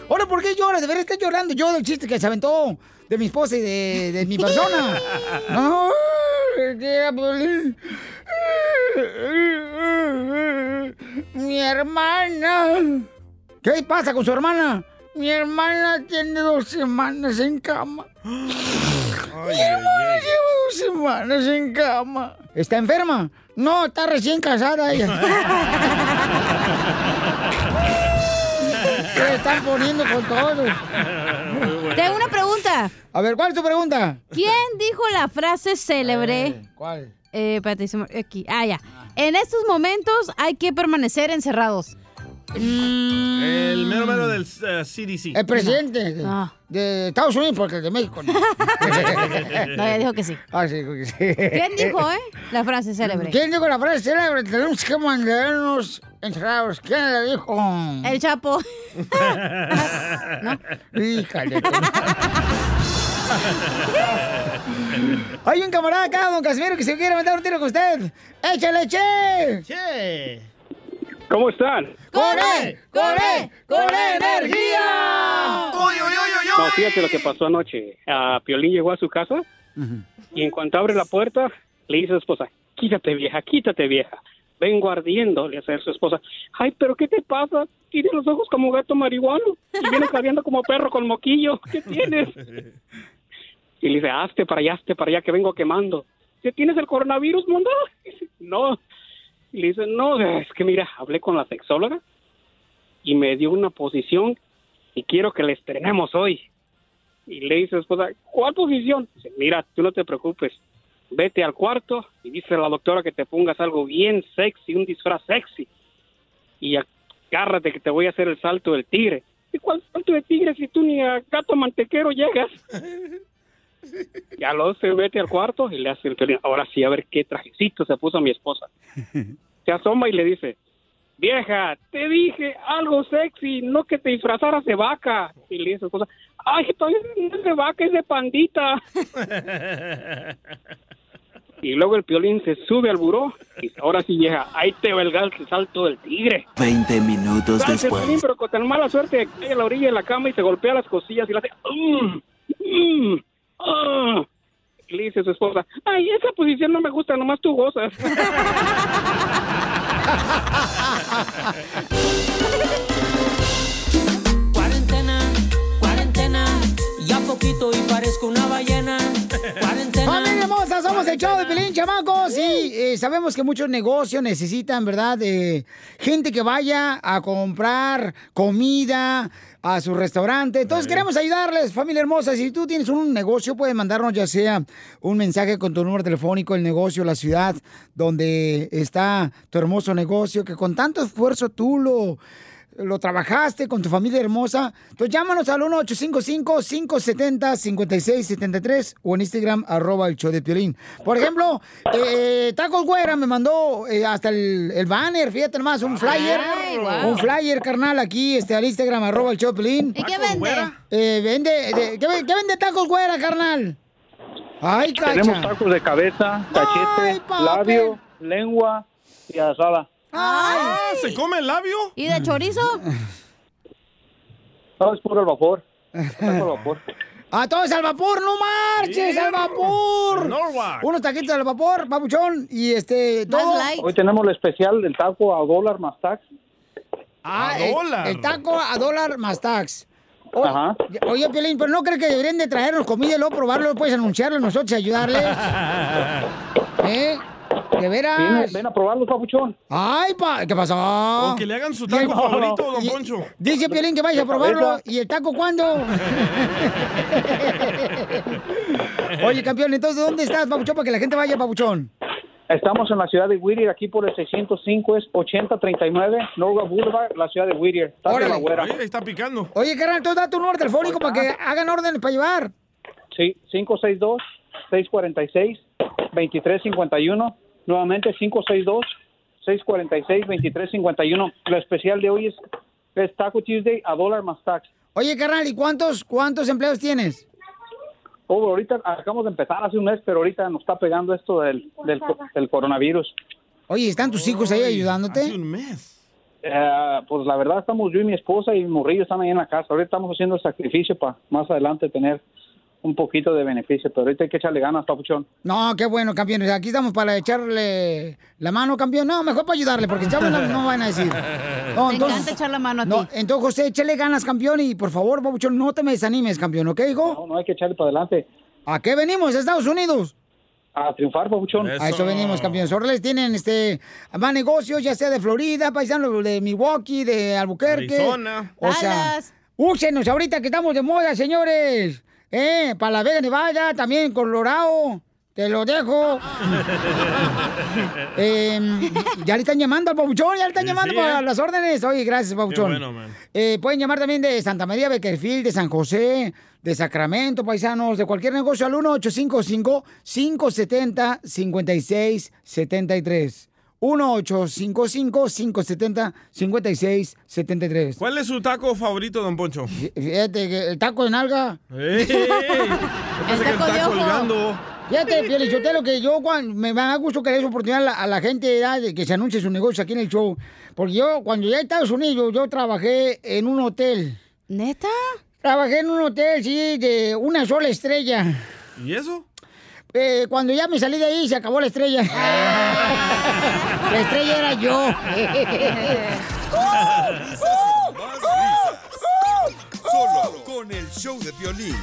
Ahora, ¿por qué lloras? De ver, estás llorando yo del chiste que se aventó de mi esposa y de, de mi persona. No. Mi hermana. ¿Qué pasa con su hermana? Mi hermana tiene dos semanas en cama. Mi hermana lleva dos semanas en cama. ¿Está enferma? No, está recién casada ella. Se están poniendo con todos.
Pregunta.
A ver, ¿cuál es tu pregunta?
¿Quién dijo la frase célebre?
¿Cuál?
Eh, espérate, aquí. Ah, ya. En estos momentos hay que permanecer encerrados.
El mero mero del eh, CDC.
El presidente de, de Estados Unidos, porque el de México no.
No, ya dijo que sí.
Ah, sí, que sí.
¿Quién dijo, eh? La frase célebre.
¿Quién dijo la frase célebre? Tenemos que mantenernos encerrados. ¿Quién la dijo?
El Chapo.
¿No? Híjale. Hay un camarada acá, don Casimiro, que se quiere meter un tiro con usted. ¡Échale, che!
¡Che!
¿Cómo están?
¡Con él! ¡Con él! ¡Con energía!
No, fíjate lo que pasó anoche. A Piolín llegó a su casa y en cuanto abre la puerta, le dice a su esposa, quítate vieja, quítate vieja. Vengo ardiendo, le hace a su esposa. Ay, pero ¿qué te pasa? Tienes los ojos como gato marihuano y vienes ardiendo como perro con moquillo. ¿Qué tienes? Y le dice, hazte para allá, hazte para allá, que vengo quemando. ¿tienes el coronavirus, mundo? No. Y le dice, no, es que mira, hablé con la sexóloga y me dio una posición y quiero que la estrenemos hoy. Y le dice a esposa, ¿cuál posición? Dice, mira, tú no te preocupes, vete al cuarto y dice a la doctora que te pongas algo bien sexy, un disfraz sexy. Y agárrate que te voy a hacer el salto del tigre. ¿Y cuál salto de tigre si tú ni a gato mantequero llegas? Ya lo se mete al cuarto y le hace el violín. Ahora sí, a ver qué trajecito se puso mi esposa. Se asoma y le dice, vieja, te dije algo sexy, no que te disfrazaras de vaca. Y le dice a su esposa, ay, todavía no es de vaca, es de pandita. Y luego el piolín se sube al buró y ahora sí, vieja, ahí te va el salto del tigre.
20 minutos después.
Piolín, pero con tan mala suerte que cae a la orilla de la cama y se golpea las costillas y le hace, "Mm, mm, ah". Y le dice su esposa, ay, esa posición no me gusta, nomás tú gozas.
Cuarentena, cuarentena, ya poquito y parezco una ballena. Cuarentena.
¡Familia hermosa! somos el show de Pelín, chamacos. Y eh, sabemos que muchos negocios necesitan, ¿verdad? De gente que vaya a comprar comida a su restaurante. Entonces queremos ayudarles, familia hermosa. Si tú tienes un negocio, puedes mandarnos ya sea un mensaje con tu número telefónico, el negocio, la ciudad donde está tu hermoso negocio, que con tanto esfuerzo tú lo lo trabajaste con tu familia hermosa. Entonces llámanos al 1-855-570-5673 o en Instagram, arroba el show de Piolín. Por ejemplo, eh, Tacos Güera me mandó eh, hasta el, el banner, fíjate nomás, un flyer.
Ay, wow.
Un flyer, carnal, aquí este, al Instagram, arroba el show de Piolín.
¿Y qué vende?
Eh, vende, de- ¿qué, ve- qué vende Tacos Güera, carnal? Ay, cacha.
Tenemos tacos de cabeza, cachete, labio, lengua y asada.
Ah, ¿se come el labio?
¿Y de chorizo?
No, es puro al vapor. Taco al vapor.
¡A todos al vapor! ¡No marches! ¡Al vapor!
Norwalk.
Unos taquitos al vapor, papuchón, y este, todo.
Hoy tenemos el especial del taco a dólar más tax.
Ah,
A
el-
dólar.
El, taco a dólar más tax. O-
Ajá.
Oye, Piolín, pero no crees que deberían de traernos comida y luego probarlo, puedes anunciarlo nosotros y ayudarles. ¿Eh? ¿De veras?
Ven, ven a probarlo, papuchón.
Ay, pa, ¿qué pasó?
O que le hagan su taco
el-
favorito, don
y-
Poncho.
Dice Piolín que vaya a probarlo. ¿Y el taco cuándo? Oye, campeón, entonces, ¿dónde estás, Papuchón? Para que la gente vaya, Papuchón.
Estamos en la ciudad de Whittier, aquí por el 605, es 8039, Norwalk Boulevard, la ciudad de Whittier. Está de la güera.
Ahí está picando.
Oye, carnal, entonces da tu número telefónico para que hagan órdenes para llevar.
Sí, 562-646-2351. Nuevamente, 562-646-2351. Lo especial de hoy es, es Taco Tuesday a dólar más tax.
Oye, carnal, ¿y cuántos, cuántos empleos tienes?
Oh, ahorita acabamos de empezar hace un mes, pero ahorita nos está pegando esto del, del, del coronavirus.
Oye, ¿están tus hijos ahí ayudándote?
Hace un mes.
Eh, pues la verdad estamos yo y mi esposa y mi morrillo están ahí en la casa. Ahorita estamos haciendo el sacrificio para más adelante tener un poquito de beneficio, pero ahorita hay que echarle ganas, papuchón.
No, qué bueno, campeón. Aquí estamos para echarle la mano, campeón. No, mejor para ayudarle, porque chavos no, no van a decir. No,
Me encanta echar la mano a
no,
ti.
entonces, José, échale ganas, campeón. Y por favor, Pabuchón, no te me desanimes, campeón, ¿ok, hijo?
No, no hay que echarle para adelante.
¿A qué venimos, Estados Unidos?
A triunfar, papuchón.
A eso venimos, campeones. Orles tienen este más negocios, ya sea de Florida, paisanos de Milwaukee, de Albuquerque.
Arizona.
O sea, úsenos ahorita que estamos de moda, señores. Eh, para la Vega Nevada, también Colorado. Te lo dejo. Eh, ya le están llamando al Pabuchón, ya le están
Sí,
llamando
sí,
para
¿eh?
las órdenes. Oye, gracias, Pabuchón.
bueno.
Eh, pueden llamar también de Santa María Beckerfield, de San José, de Sacramento, paisanos, de cualquier negocio al 1-855-570-5673. 1-855-570-5673.
¿Cuál es su taco favorito, don Poncho?
Fíjate el taco de nalga.
¡Ey! Yo pensé que está colgando.
Fíjate, Pielichotelo, que yo cuando, me da gusto que le des oportunidad a la, a la gente de que se anuncie su negocio aquí en el show. Porque yo, cuando llegué a Estados Unidos, yo trabajé en un hotel.
¿Neta?
Trabajé en un hotel, sí, de una sola estrella.
¿Y eso?
Eh, cuando ya me salí de ahí, se acabó la estrella. la estrella era yo.
Solo con el show de violín.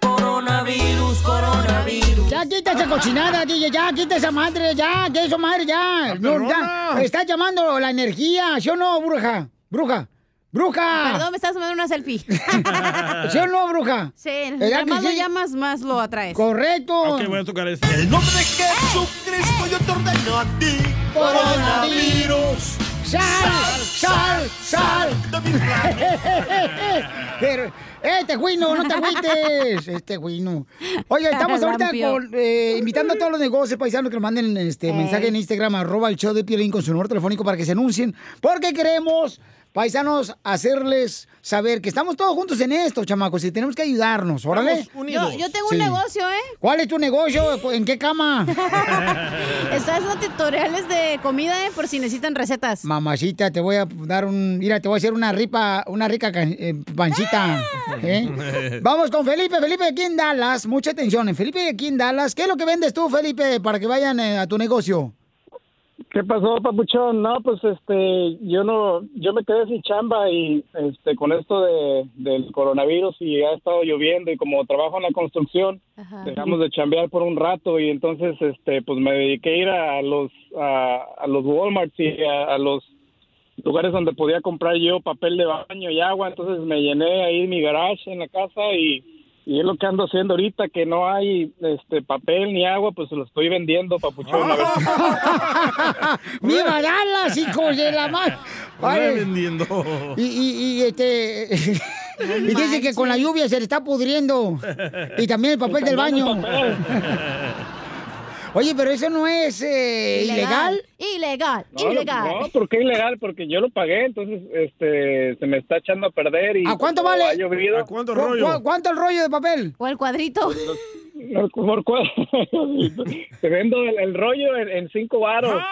Coronavirus, coronavirus.
Ya quita esa cochinada, DJ, ya quita esa madre, ya, que eso madre, ya. No, ya. Está llamando la energía, ¿sí o no, bruja? Bruja, bruja.
Perdón, me estás tomando una selfie.
¿Sí o no, bruja?
Sí,
¿Verdad
entre
que
más lo
sí?
llamas, más lo atraes.
Correcto.
Ok, voy a tocar este.
En el nombre de Jesucristo yo te ordeno a ti.
Coronavirus. Sal, sal, sal. Pero, este güino, no te agüites. Este güino. Oye, estamos ahorita con, eh, invitando a todos los negocios paisanos que nos manden este mensaje en Instagram, arroba el show de Piolín con su número telefónico para que se anuncien. Porque queremos, paisanos, hacerles saber que estamos todos juntos en esto, chamacos, y tenemos que ayudarnos. Órale.
Yo, yo tengo
Sí.
un negocio, ¿eh?
¿Cuál es tu negocio? ¿En qué cama?
Estoy haciendo tutoriales de comida, ¿eh? Por si necesitan recetas.
Mamacita, te voy a dar un. Mira, te voy a hacer una ripa, una rica ca- eh, pancita. ¿eh? Vamos con Felipe. Felipe aquí en Dallas. Mucha atención. En Felipe aquí en Dallas. ¿Qué es lo que vendes tú, Felipe, para que vayan eh, a tu negocio?
¿Qué pasó, papuchón? No, pues este, yo no, yo me quedé sin chamba y este, con esto de, del coronavirus y ha estado lloviendo y como trabajo en la construcción, dejamos de chambear por un rato y entonces, este, pues me dediqué a ir a los, a, a los Walmart y a, a los lugares donde podía comprar yo papel de baño y agua, entonces me llené ahí mi garage en la casa y, y es lo que ando haciendo ahorita, que no hay este papel ni agua, pues se lo estoy vendiendo, papuchón.
¡Viva Dallas, hijos de la mar!
Anda vendiendo.
Y, y, y, este. y dice que con la lluvia se le está pudriendo. Y también el papel del baño. Oye, pero eso no es eh, ilegal.
Ilegal,
No,
ilegal.
No, ¿por qué ilegal? Porque yo lo pagué, entonces este se me está echando a perder y
¿A cuánto vale?
ha llovido.
¿Cu- cu- ¿Cuánto el rollo de papel?
O el cuadrito.
No, ¿Por cuál? Te vendo el, el rollo en, en cinco varos.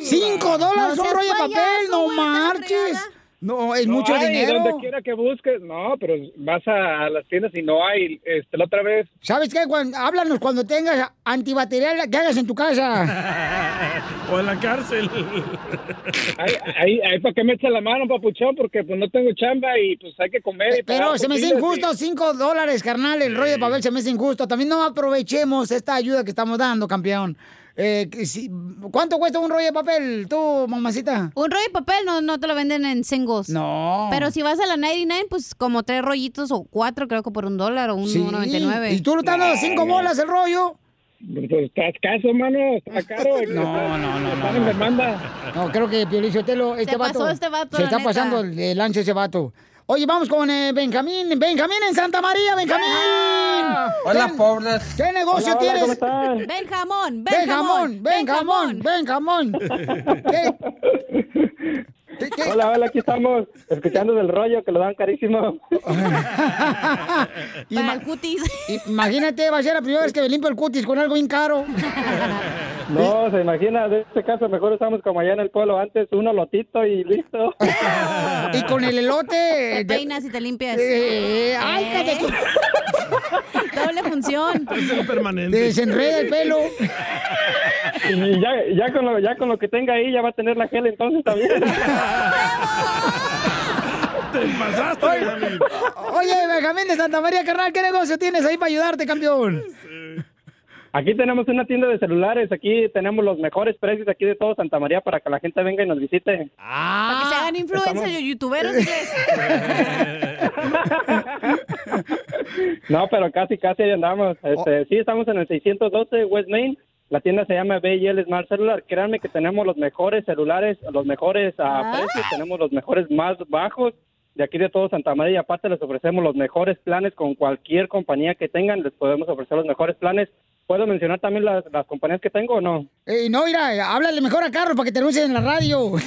¡Cinco dólares un rollo de papel! ¡No marches! No, es
No
mucho
hay,
dinero.
Donde quiera que busques, no, pero vas a, a las tiendas y no hay. Este, la otra vez,
¿Sabes qué? Cuando, háblanos cuando tengas antibacterial que hagas en tu casa.
o en la cárcel.
ahí, ahí, ahí para que me eche la mano, papuchón, porque pues no tengo chamba y pues hay que comer. y
Pero se me hace
y-
injusto, cinco dólares, carnal, el rollo de papel se me hace injusto. También no aprovechemos esta ayuda que estamos dando, campeón. Eh, ¿Cuánto cuesta un rollo de papel, tú, mamacita?
Un rollo de papel no, no te lo venden en singles.
No.
Pero si vas a la 99, pues como tres rollitos o cuatro, creo que por un dólar o un
Sí.
1.99.
¿Y tú lo estás dando cinco bolas el rollo?
Pues está escaso, mano, está caro.
No, no, no,
Están en demanda.
No, creo que Piolicio Telo, este
Se
vato.
pasó este vato,
Se
la
está
neta.
pasando el, el lanche ese vato. Oye, vamos con eh, Benjamín. Benjamín en Santa María, Benjamín.
Hola,
¿Qué-
pobres.
¿Qué negocio
Hola, hola,
tienes?
¿cómo están?
Ven jamón,
Ven jamón, ven
Hola, hola, aquí estamos escuchando del rollo que lo dan carísimo.
Para el cutis. Imagínate, va a ser la primera vez que me limpio el cutis con algo bien caro.
No, se imagina, de este caso mejor estamos como allá en el pueblo antes, uno lotito y listo.
Y con el elote.
Te peinas y te limpias.
Eh, ay, cállate tú.
Doble función.
Es el permanente.
Te desenreda el pelo.
Y ya, ya, con lo, ya con lo que tenga ahí ya va a tener la gel entonces también.
Te pasaste, Benjamín.
Oye, Benjamín de Santa María, carnal, ¿qué negocio tienes ahí para ayudarte, campeón?
Aquí tenemos una tienda de celulares, aquí tenemos los mejores precios aquí de todo Santa María para que la gente venga y nos visite.
Para que se hagan influencers
Estamos-
y youtuberos. diles.
No, pero casi, casi ahí andamos. Este, Sí, estamos en el 612 West Main. La tienda se llama B&L Smart Cellular. Créanme que tenemos los mejores celulares, los mejores a precios, tenemos los mejores más bajos de aquí de todo Santa María. Y aparte les ofrecemos los mejores planes con cualquier compañía que tengan. Les podemos ofrecer los mejores planes. ¿Puedo mencionar también las, las compañías que tengo o no?
Eh, no, mira, háblale mejor a Carlos para que te anuncien en la radio.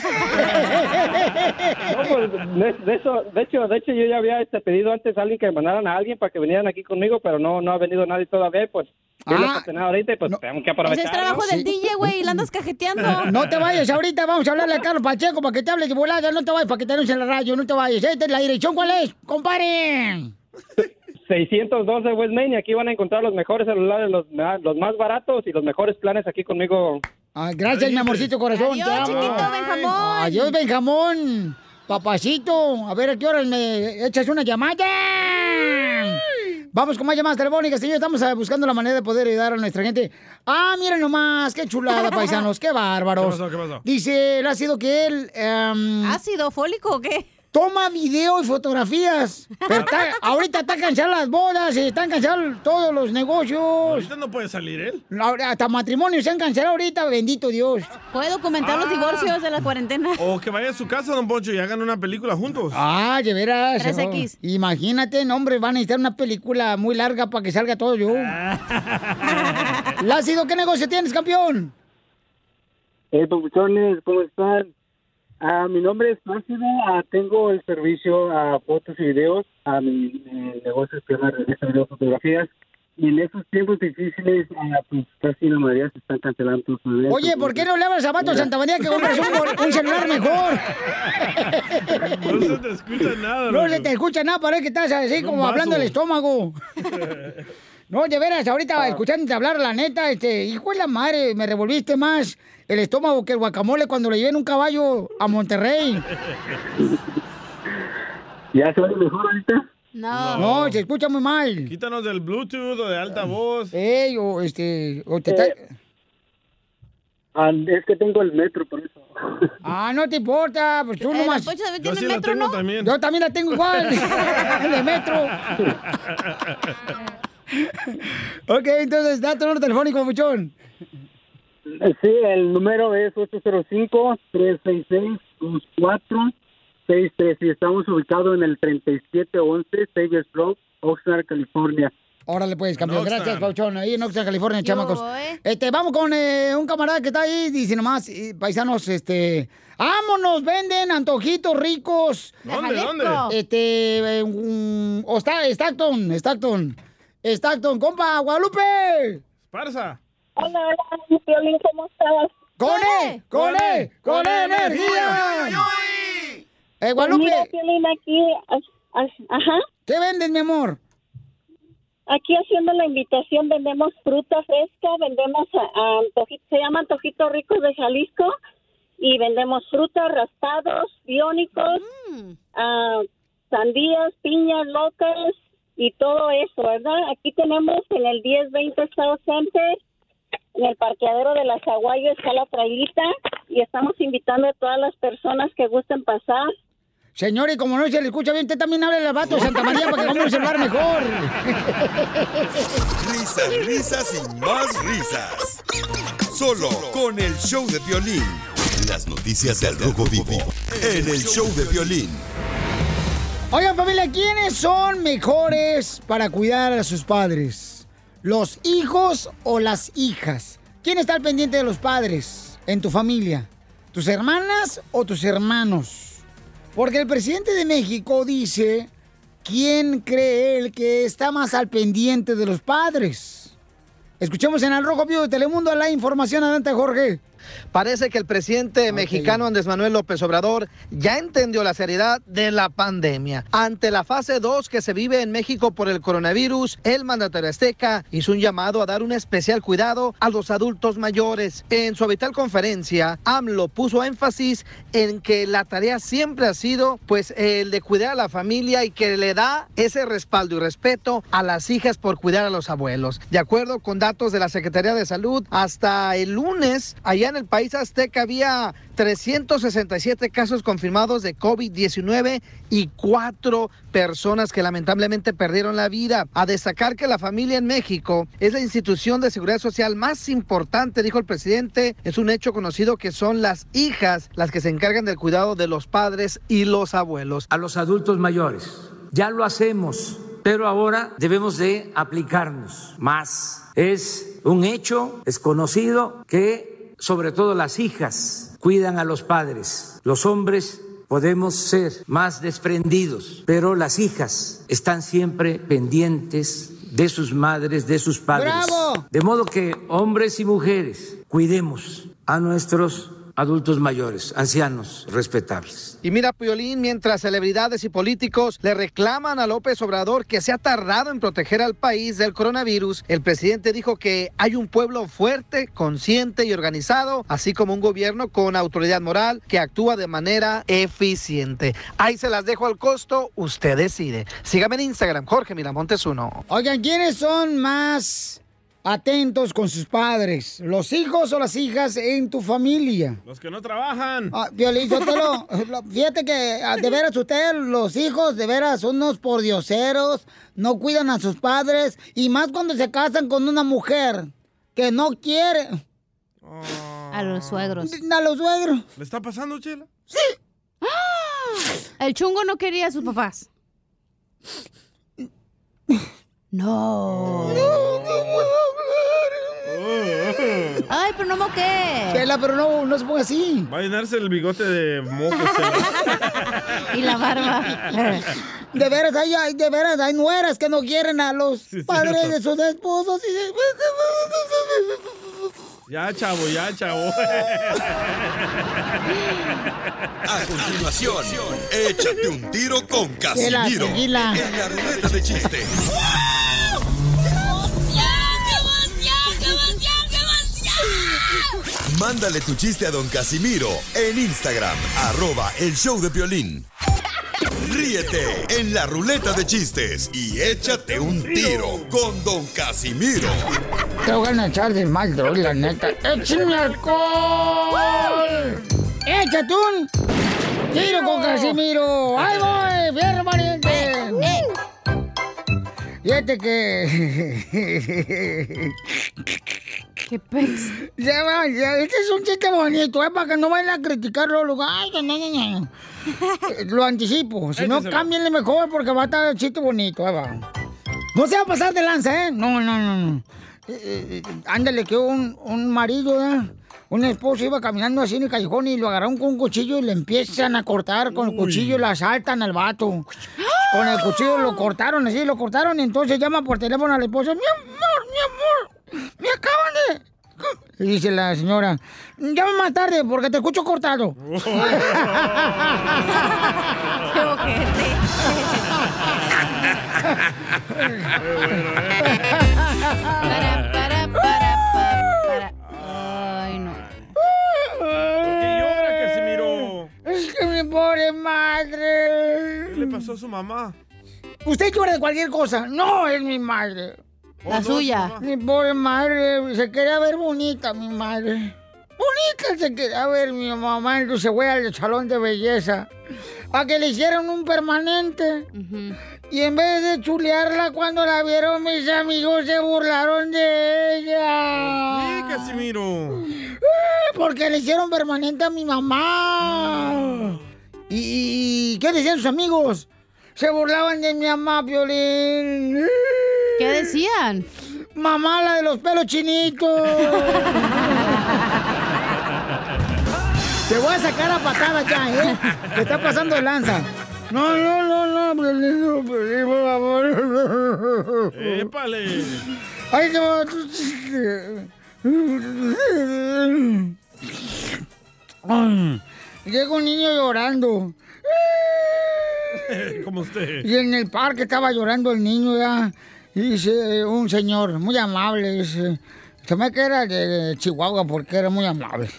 No, pues, de, de eso, de hecho, de hecho yo ya había este, pedido antes a alguien que me mandaran a alguien para que vinieran aquí conmigo, pero no, no ha venido nadie todavía, pues yo
Ah.
ahorita y pues tenemos que aprovechar.
Ese es trabajo
¿no?
del DJ, güey, y la andas cajeteando.
No te vayas ahorita, vamos a hablarle a Carlos Pacheco para que te hable de volada. No te vayas para que te anuncien en la radio, no te vayas. Esta es la dirección, ¿cuál es? ¡Comparen!
612 West Main y aquí van a encontrar los mejores celulares, los, más baratos y los mejores planes aquí conmigo.
Ay, gracias, mi amorcito corazón.
Adiós, chiquito
Benjamón.
Adiós, Benjamón. Papacito, a ver a qué hora me echas una llamada. Vamos con más llamadas telefónicas, señor. Estamos eh, buscando la manera de poder ayudar a nuestra gente. Ah, miren nomás, qué chulada, paisanos, qué bárbaros.
¿Qué pasó, qué pasó?
Dice el ácido que él.
¿Ácido fólico o qué?
Toma video y fotografías. Pero está- ahorita están canceladas las bodas, están cancelados todos los negocios.
Ahorita no puede salir él.
Ahora, Hasta matrimonios se han cancelado ahorita, bendito Dios.
Puede documentar los divorcios de la cuarentena.
O que vaya a su casa, don Poncho, y hagan una película juntos.
Ah, de veras.
3X.
oh. Imagínate, no, hombre, van a necesitar una película muy larga para que salga todo yo. Lácido, ¿qué negocio tienes, campeón?
Hey, papuchones, ¿cómo están? Ah, mi nombre es Plácido, ah, tengo el servicio a fotos y videos, a mi, mi negocio se llama Revista Video Fotografías, y en esos tiempos difíciles, ah, pues casi la mayoría se están cancelando sus eventos.
Oye, ¿por qué no le hablas a Vato Santa María que compres un, un celular mejor?
No se te escucha nada,
No
loco.
se te escucha nada, parece que estás así como hablando del estómago. No, de veras, ahorita escuchándote hablar, la neta, este, hijo de la madre, me revolviste más el estómago que el guacamole cuando le llevé en un caballo a Monterrey.
¿Ya se oye mejor ahorita?
No.
No, se escucha muy mal.
Quítanos del Bluetooth o de alta voz.
Ey, o este, o te
Eh,
está-
Ah, es que tengo el metro, por eso.
Ah, no te importa, pues tú
Eh,
nomás.
Yo la
metro,
tengo
¿no?
también.
Yo también la tengo igual, de metro. Ok, entonces, da tu número telefónico, muchón.
Sí, el número es 805-366-2463 y estamos ubicados en el 3711 Savers Road, Oxnard, California.
Órale, pues, campeón.
Oxnard.
Gracias, Pauchón. Ahí en Oxnard, California,
Yo
chamacos.
voy.
Este, vamos con eh, un camarada que está ahí. Dice nomás, eh, paisanos, este... ¡Vámonos! Venden antojitos ricos.
¿Dónde, dónde?
Este, eh, un- o está, Stockton, Stockton. Stockton, compa, Guadalupe.
Esparza.
Hola, hola, Piolín, ¿cómo estás?
¡Con E! ¡Con E! ¡Con E energía! Eh, Guadalupe.
Mira, Piolín, aquí, ajá.
¿Qué vendes, mi amor?
Aquí haciendo la invitación vendemos fruta fresca, vendemos a, a antoji- se llama Antojitos Ricos de Jalisco y vendemos frutas, raspados, biónicos, ah, sandías, piñas locas y todo eso, ¿verdad? Aquí tenemos en el 1020 South Center, en el parqueadero de la Zaguayo está la trailita y estamos invitando a todas las personas que gusten pasar.
Señor, y como no se le escucha bien, usted también habla el vato de Santa María para que vamos a hablar mejor.
Risas, risas y más risas. Solo con el show de violín. Las noticias del Rojo Vivo en el show de violín.
Oigan, familia, ¿quiénes son mejores para cuidar a sus padres? ¿Los hijos o las hijas? ¿Quién está al pendiente de los padres en tu familia? ¿Tus hermanas o tus hermanos? Porque el presidente de México dice, ¿quién cree él que está más al pendiente de los padres? Escuchemos en el Rojo Vivo de Telemundo la información. Adelante, Jorge.
Parece que el presidente mexicano Andrés Manuel López Obrador ya entendió la seriedad de la pandemia. Ante la fase 2 que se vive en México por el coronavirus, el mandatario azteca hizo un llamado a dar un especial cuidado a los adultos mayores. En su habitual conferencia, AMLO puso énfasis en que la tarea siempre ha sido pues el de cuidar a la familia y que le da ese respaldo y respeto a las hijas por cuidar a los abuelos. De acuerdo con datos de la Secretaría de Salud, hasta el lunes, allá en el país azteca había 367 casos confirmados de COVID-19 y cuatro personas que lamentablemente perdieron la vida. A destacar que la familia en México es la institución de seguridad social más importante, dijo el presidente. Es un hecho conocido que son las hijas las que se encargan del cuidado de los padres y los abuelos.
a los adultos mayores. Ya lo hacemos, pero ahora debemos de aplicarnos más. Es un hecho, es conocido que sobre todo las hijas cuidan a los padres. Los hombres podemos ser más desprendidos, pero las hijas están siempre pendientes de sus madres, de sus padres.
¡Bravo!
De modo que hombres y mujeres cuidemos a nuestros adultos mayores, ancianos respetables.
Y mira, Piolín, mientras celebridades y políticos le reclaman a López Obrador que se ha tardado en proteger al país del coronavirus, el presidente dijo que hay un pueblo fuerte, consciente y organizado, así como un gobierno con autoridad moral que actúa de manera eficiente. Ahí se las dejo al costo, usted decide. Sígame en Instagram, Jorge Miramontes uno.
Oigan, ¿quiénes son más atentos con sus padres? ¿Los hijos o las hijas en tu familia?
Los que no trabajan.
Ah, lo- fíjate que ah, de veras ustedes, los hijos, de veras son unos pordioseros, no cuidan a sus padres, y más cuando se casan con una mujer que no quiere.
A los suegros.
A los suegros.
¿Le está pasando, Chela?
El chungo no quería a sus papás. No. Ay, pero no moqué.
Chela, pero no, no se ponga así.
Va a llenarse el bigote de moco.
Y la barba.
De veras, hay, hay- de veras, hay nueras que no quieren a los
Sí,
padres de sus esposos. Y de-
Ya, chavo, ya, chavo.
A continuación, échate un tiro con Casimiro en la ruleta de chiste. Mándale tu chiste a don Casimiro en Instagram, arroba el show de violín. Ríete en la ruleta de chistes y échate un tiro con don Casimiro.
Te voy a echar de mal, droga, la neta. ¡Échame alcohol! ¡Échate un tiro con Casimiro! ¡Ahí voy! ¡Fierro, pariente! Fíjate que...
¿Qué pez?
Ya va, ya, este es un chiste bonito, ¿eh? Para que no vayan a criticarlo. Luego, ay, que no, no, no. Eh, Lo anticipo. Si no, cámbienle mejor porque va a estar el chiste bonito. Va. No se va a pasar de lanza, ¿eh? No, no, no. no. Eh, eh, eh, ándale, que un, un marido, ¿eh? Un esposo iba caminando así en el callejón y lo agarraron con un cuchillo y le empiezan a cortar con el cuchillo y lo asaltan al vato. Con el cuchillo lo cortaron así, lo cortaron y entonces llama por teléfono a la esposa. Mi amor, mi amor, me acaban de... Y dice la señora, llama más tarde porque te escucho cortado.
Para, para, para, para, para. Ay, no.
¿Por qué llora, Casimiro?
Es que mi pobre madre.
¿Qué le pasó a su mamá?
Usted llora de cualquier cosa. No, es mi madre.
La suya.
Mi pobre madre. Se quería ver bonita, mi madre. Bonita se quería ver mi mamá. Entonces fue al salón de belleza. A que le hicieron un permanente. Y en vez de chulearla cuando la vieron, mis amigos se burlaron de ella.
Sí, Casimiro.
Eh, Porque le hicieron permanente a mi mamá. ¿Y, y qué decían sus amigos? Se burlaban de mi mamá, Violín.
¿Qué decían?
Mamá, la de los pelos chinitos. Te voy a sacar a patada ya, ¿eh? Te está pasando de lanza. No, no, no, no, Piolín, no, Piolín, por favor.
¡Épale!
Ay, no. Llega un niño llorando.
Como usted.
Y en el parque estaba llorando el niño ya. Y dice un señor muy amable, dice, se me que era de Chihuahua porque era muy amable.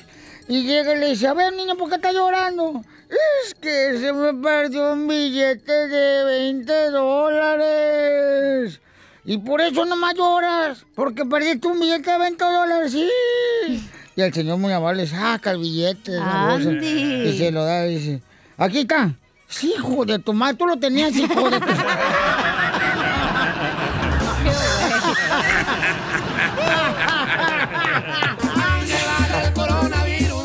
Y llega y le dice, a ver niño, ¿por qué está llorando? Es que se me perdió un billete de 20 dólares. Y por eso nomás lloras, porque perdiste un billete de 20 dólares, sí. Y el señor muy amable saca el billete bolsa
Andy.
y se lo da y dice, aquí está. Sí, hijo de tu madre, tú lo tenías, hijo de tu...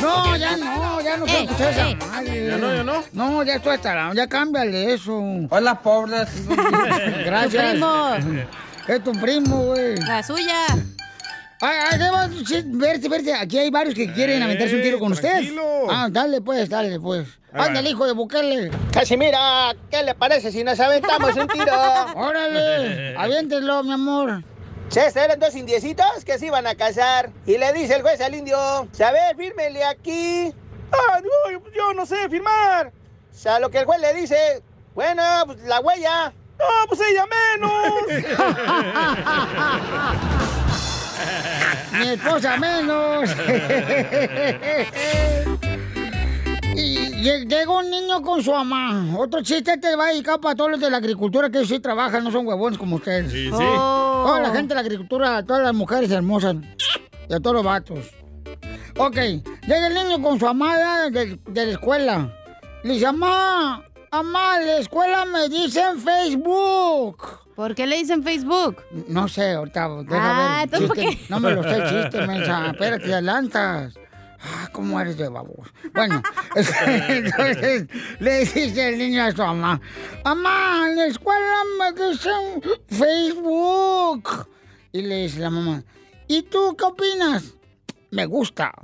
No, ya no, ya no quiero escuchar esa madre.
¿Ya no, ya no?
No, ya estoy hasta ya cámbiale eso.
Hola, pobres.
Gracias.
Tu primo.
Es tu primo, güey.
La suya.
Verte, verte. Aquí hay varios que quieren aventarse un tiro con usted.
tranquilo.
Ah, dale pues, dale pues. Ándale, hijo de Bukele.
Casimira, ¿qué le parece si nos aventamos un tiro?
Órale, aviéntelo, mi amor.
Se eran dos indiecitos que se iban a casar. Y le dice el juez al indio, ¿sabes? Fírmele aquí. Ah, no, yo no sé firmar. O sea, lo que el juez le dice, bueno, pues la huella. No, pues ella menos.
Mi esposa menos. y lle- llega un niño con su mamá. Otro chiste te va a dedicar para todos los de la agricultura que sí trabajan, no son huevones como ustedes.
Sí, sí.
Oh.
Toda la gente de la agricultura, todas las mujeres hermosas. Y a todos los vatos. Ok, llega el niño con su amada de, de la escuela. Le dice, mamá, mamá, la escuela me dice en Facebook.
¿Por qué le dicen Facebook?
No sé, ahorita, deja
Ah,
ver.
¿entonces por
Chiste.
qué?
No me lo sé el chiste, mensa. Espérate, te adelantas. Ah, ¿cómo eres de babos? Bueno, entonces le dice el niño a su mamá, mamá, en la escuela me dicen Facebook. Y le dice la mamá, ¿y tú qué opinas? Me gusta.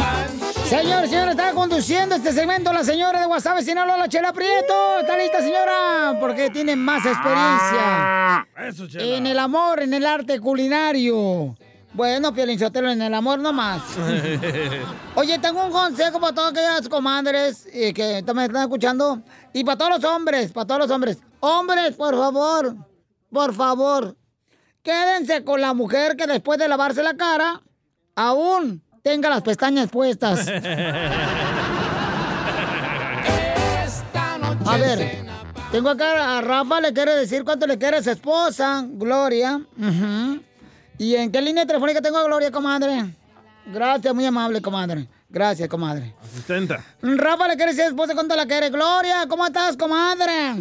Señor, señora, está conduciendo este segmento la señora de WhatsApp, Sinaloa, la Chela Prieto. ¿Está lista, señora? Porque tiene más experiencia.
Eso, Chela.
En el amor, en el arte culinario. Bueno, Piolín Sotelo, en el amor nomás. Oye, tengo un consejo para todas aquellas comadres eh, que también están escuchando. Y para todos los hombres, para todos los hombres. Hombres, por favor, por favor, quédense con la mujer que después de lavarse la cara, aún tenga las pestañas puestas. A ver, tengo acá a Rafa, le quiere decir cuánto le quiere a su esposa, Gloria. ¿Y en qué línea telefónica tengo a Gloria, comadre? Gracias, muy amable, comadre. Gracias, comadre.
Asistenta.
Rafa le quiere decir a su esposa cuánto la quiere. Gloria, ¿cómo estás, comadre?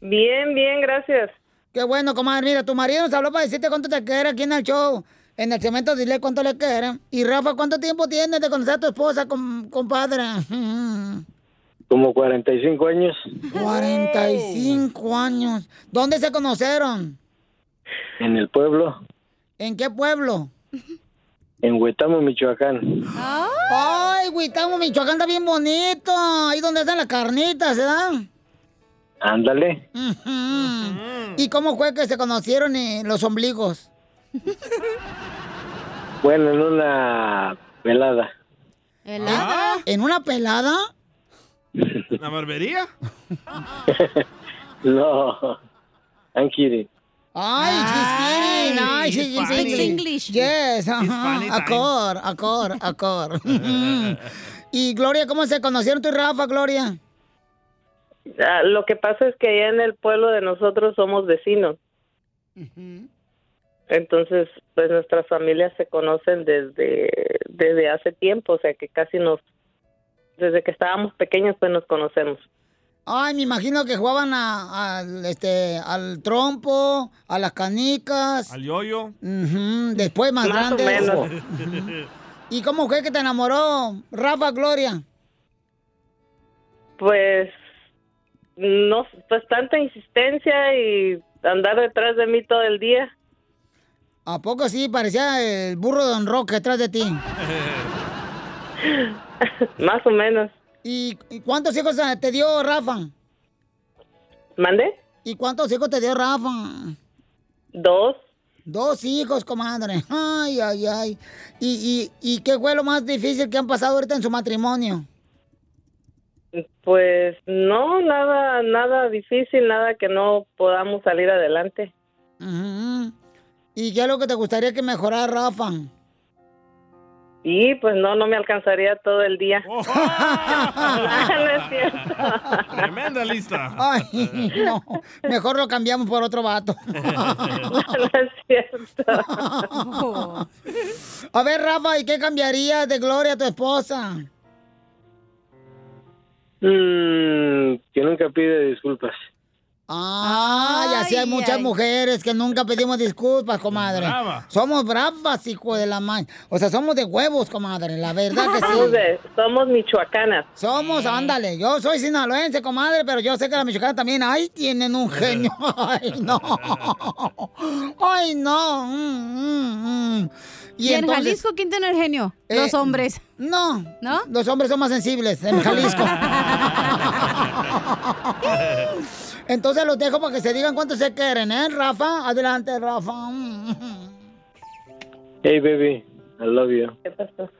Bien, bien, gracias.
Qué bueno, comadre. Mira, tu marido nos habló para decirte cuánto te quiere aquí en el show. En el cemento, dile cuánto le quiere. Y Rafa, ¿cuánto tiempo tienes de conocer a tu esposa, com- compadre?
Como 45 años.
45 años. ¿Dónde se conocieron?
En el pueblo,
¿En qué pueblo?
en Huetamo, Michoacán.
Ay, Huitamo, Michoacán está bien bonito. Ahí donde están las carnitas, ¿verdad?
Ándale.
¿Y cómo fue que se conocieron eh, los ombligos?
Bueno, en una velada.
¿Helada? ¿En una pelada?
¿La barbería?
no. I'm kidding.
Ay, she's kidding. Ay,
speaks English.
Yes, ajá. Acor, acor, acor. y Gloria, ¿cómo se conocieron tú y Rafa, Gloria?
Ah, lo que pasa es que allá en el pueblo de nosotros somos vecinos. Entonces, pues nuestras familias se conocen desde, desde hace tiempo, o sea que casi nos, desde que estábamos pequeños, pues nos conocemos.
Ay, me imagino que jugaban a- al, este, al trompo, a las canicas.
Al yoyo.
Ujú, Después más,
Más menos.
¿Y cómo fue que te enamoró Rafa, Gloria?
Pues, no, pues tanta insistencia y andar detrás de mí todo el día.
¿A poco sí? Parecía el burro de Don Roque detrás de ti.
Más o menos.
¿Y, y cuántos hijos eh, te dio Rafa?
¿Mande?
¿Y cuántos hijos te dio Rafa?
Dos.
Dos hijos, comadre. Ay, ay, ay. ¿Y, y, y qué fue lo más difícil que han pasado ahorita en su matrimonio?
Pues no, nada, nada difícil, nada que no podamos salir adelante.
Ujú. ¿Y qué es lo que te gustaría que mejorara Rafa?
Y pues no, no me alcanzaría todo el día.
Oh.
no es cierto.
Tremenda lista.
Ay, no. Mejor lo cambiamos por otro vato.
no es cierto.
A ver, Rafa, ¿y qué cambiaría de Gloria a tu esposa?
Mm, que nunca pide disculpas.
Ay, así hay muchas mujeres que nunca pedimos disculpas, comadre.
Brava.
Somos bravas, hijo de la man. O sea, somos de huevos, comadre, la verdad que sí.
Somos, de- somos michoacanas.
Somos, ándale. Yo soy sinaloense, comadre, pero yo sé que las mexicanas también, ay, tienen un genio. Ay, no. Ay, no. Mm, mm, mm.
¿Y, en Jalisco quién tiene el genio? Los
Eh,
hombres.
No.
¿No?
Los hombres son más sensibles en Jalisco. Entonces los dejo para que se digan cuánto se quieren, ¿eh, Rafa? Adelante, Rafa.
Hey, baby, I love you.
¿Qué pasó?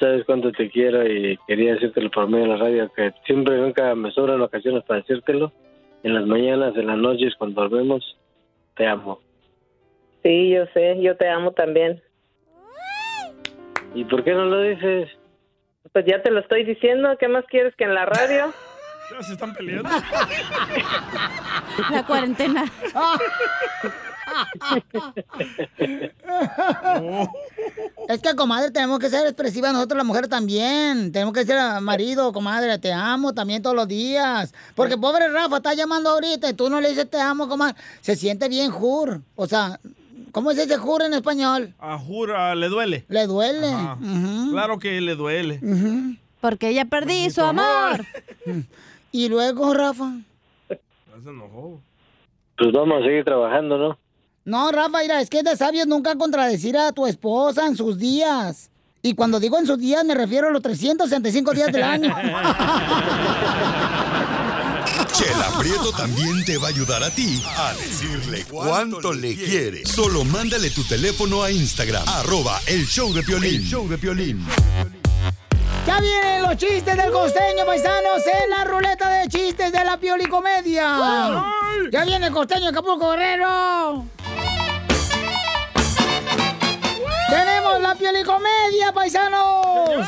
Sabes cuánto te quiero y quería decírtelo por medio de la radio, que siempre nunca me sobran ocasiones para decírtelo. En las mañanas, en las noches, cuando dormimos, te amo.
Sí, yo sé, yo te amo también.
¿Y por qué no lo dices?
Pues ya te lo estoy diciendo, ¿qué más quieres que en la radio?
Ya se están peleando.
La cuarentena.
Es que, comadre, tenemos que ser expresivas nosotros las mujeres también. Tenemos que decir al marido, comadre, te amo también todos los días. Porque pobre Rafa está llamando ahorita y tú no le dices te amo, comadre. Se siente bien jur. O sea, ¿cómo se dice jur en español?
A jura, le duele.
Le duele.
Claro que le duele.
Porque ya perdí su amor.
Y luego, Rafa.
Se enojó.
Pues vamos a seguir trabajando, ¿no?
No, Rafa, mira, es que es de sabios nunca contradecir a tu esposa en sus días. Y cuando digo en sus días, me refiero a los 365 días del año.
Chela Prieto también te va a ayudar a ti a decirle cuánto le quiere. Solo mándale tu teléfono a Instagram, arroba el show de Piolín.
El
show de Piolín.
Ya vienen los chistes del costeño, paisanos, en la ruleta de chistes de la piolicomedia. Ya viene el costeño de Acapulco Guerrero. Tenemos la piolicomedia, paisanos.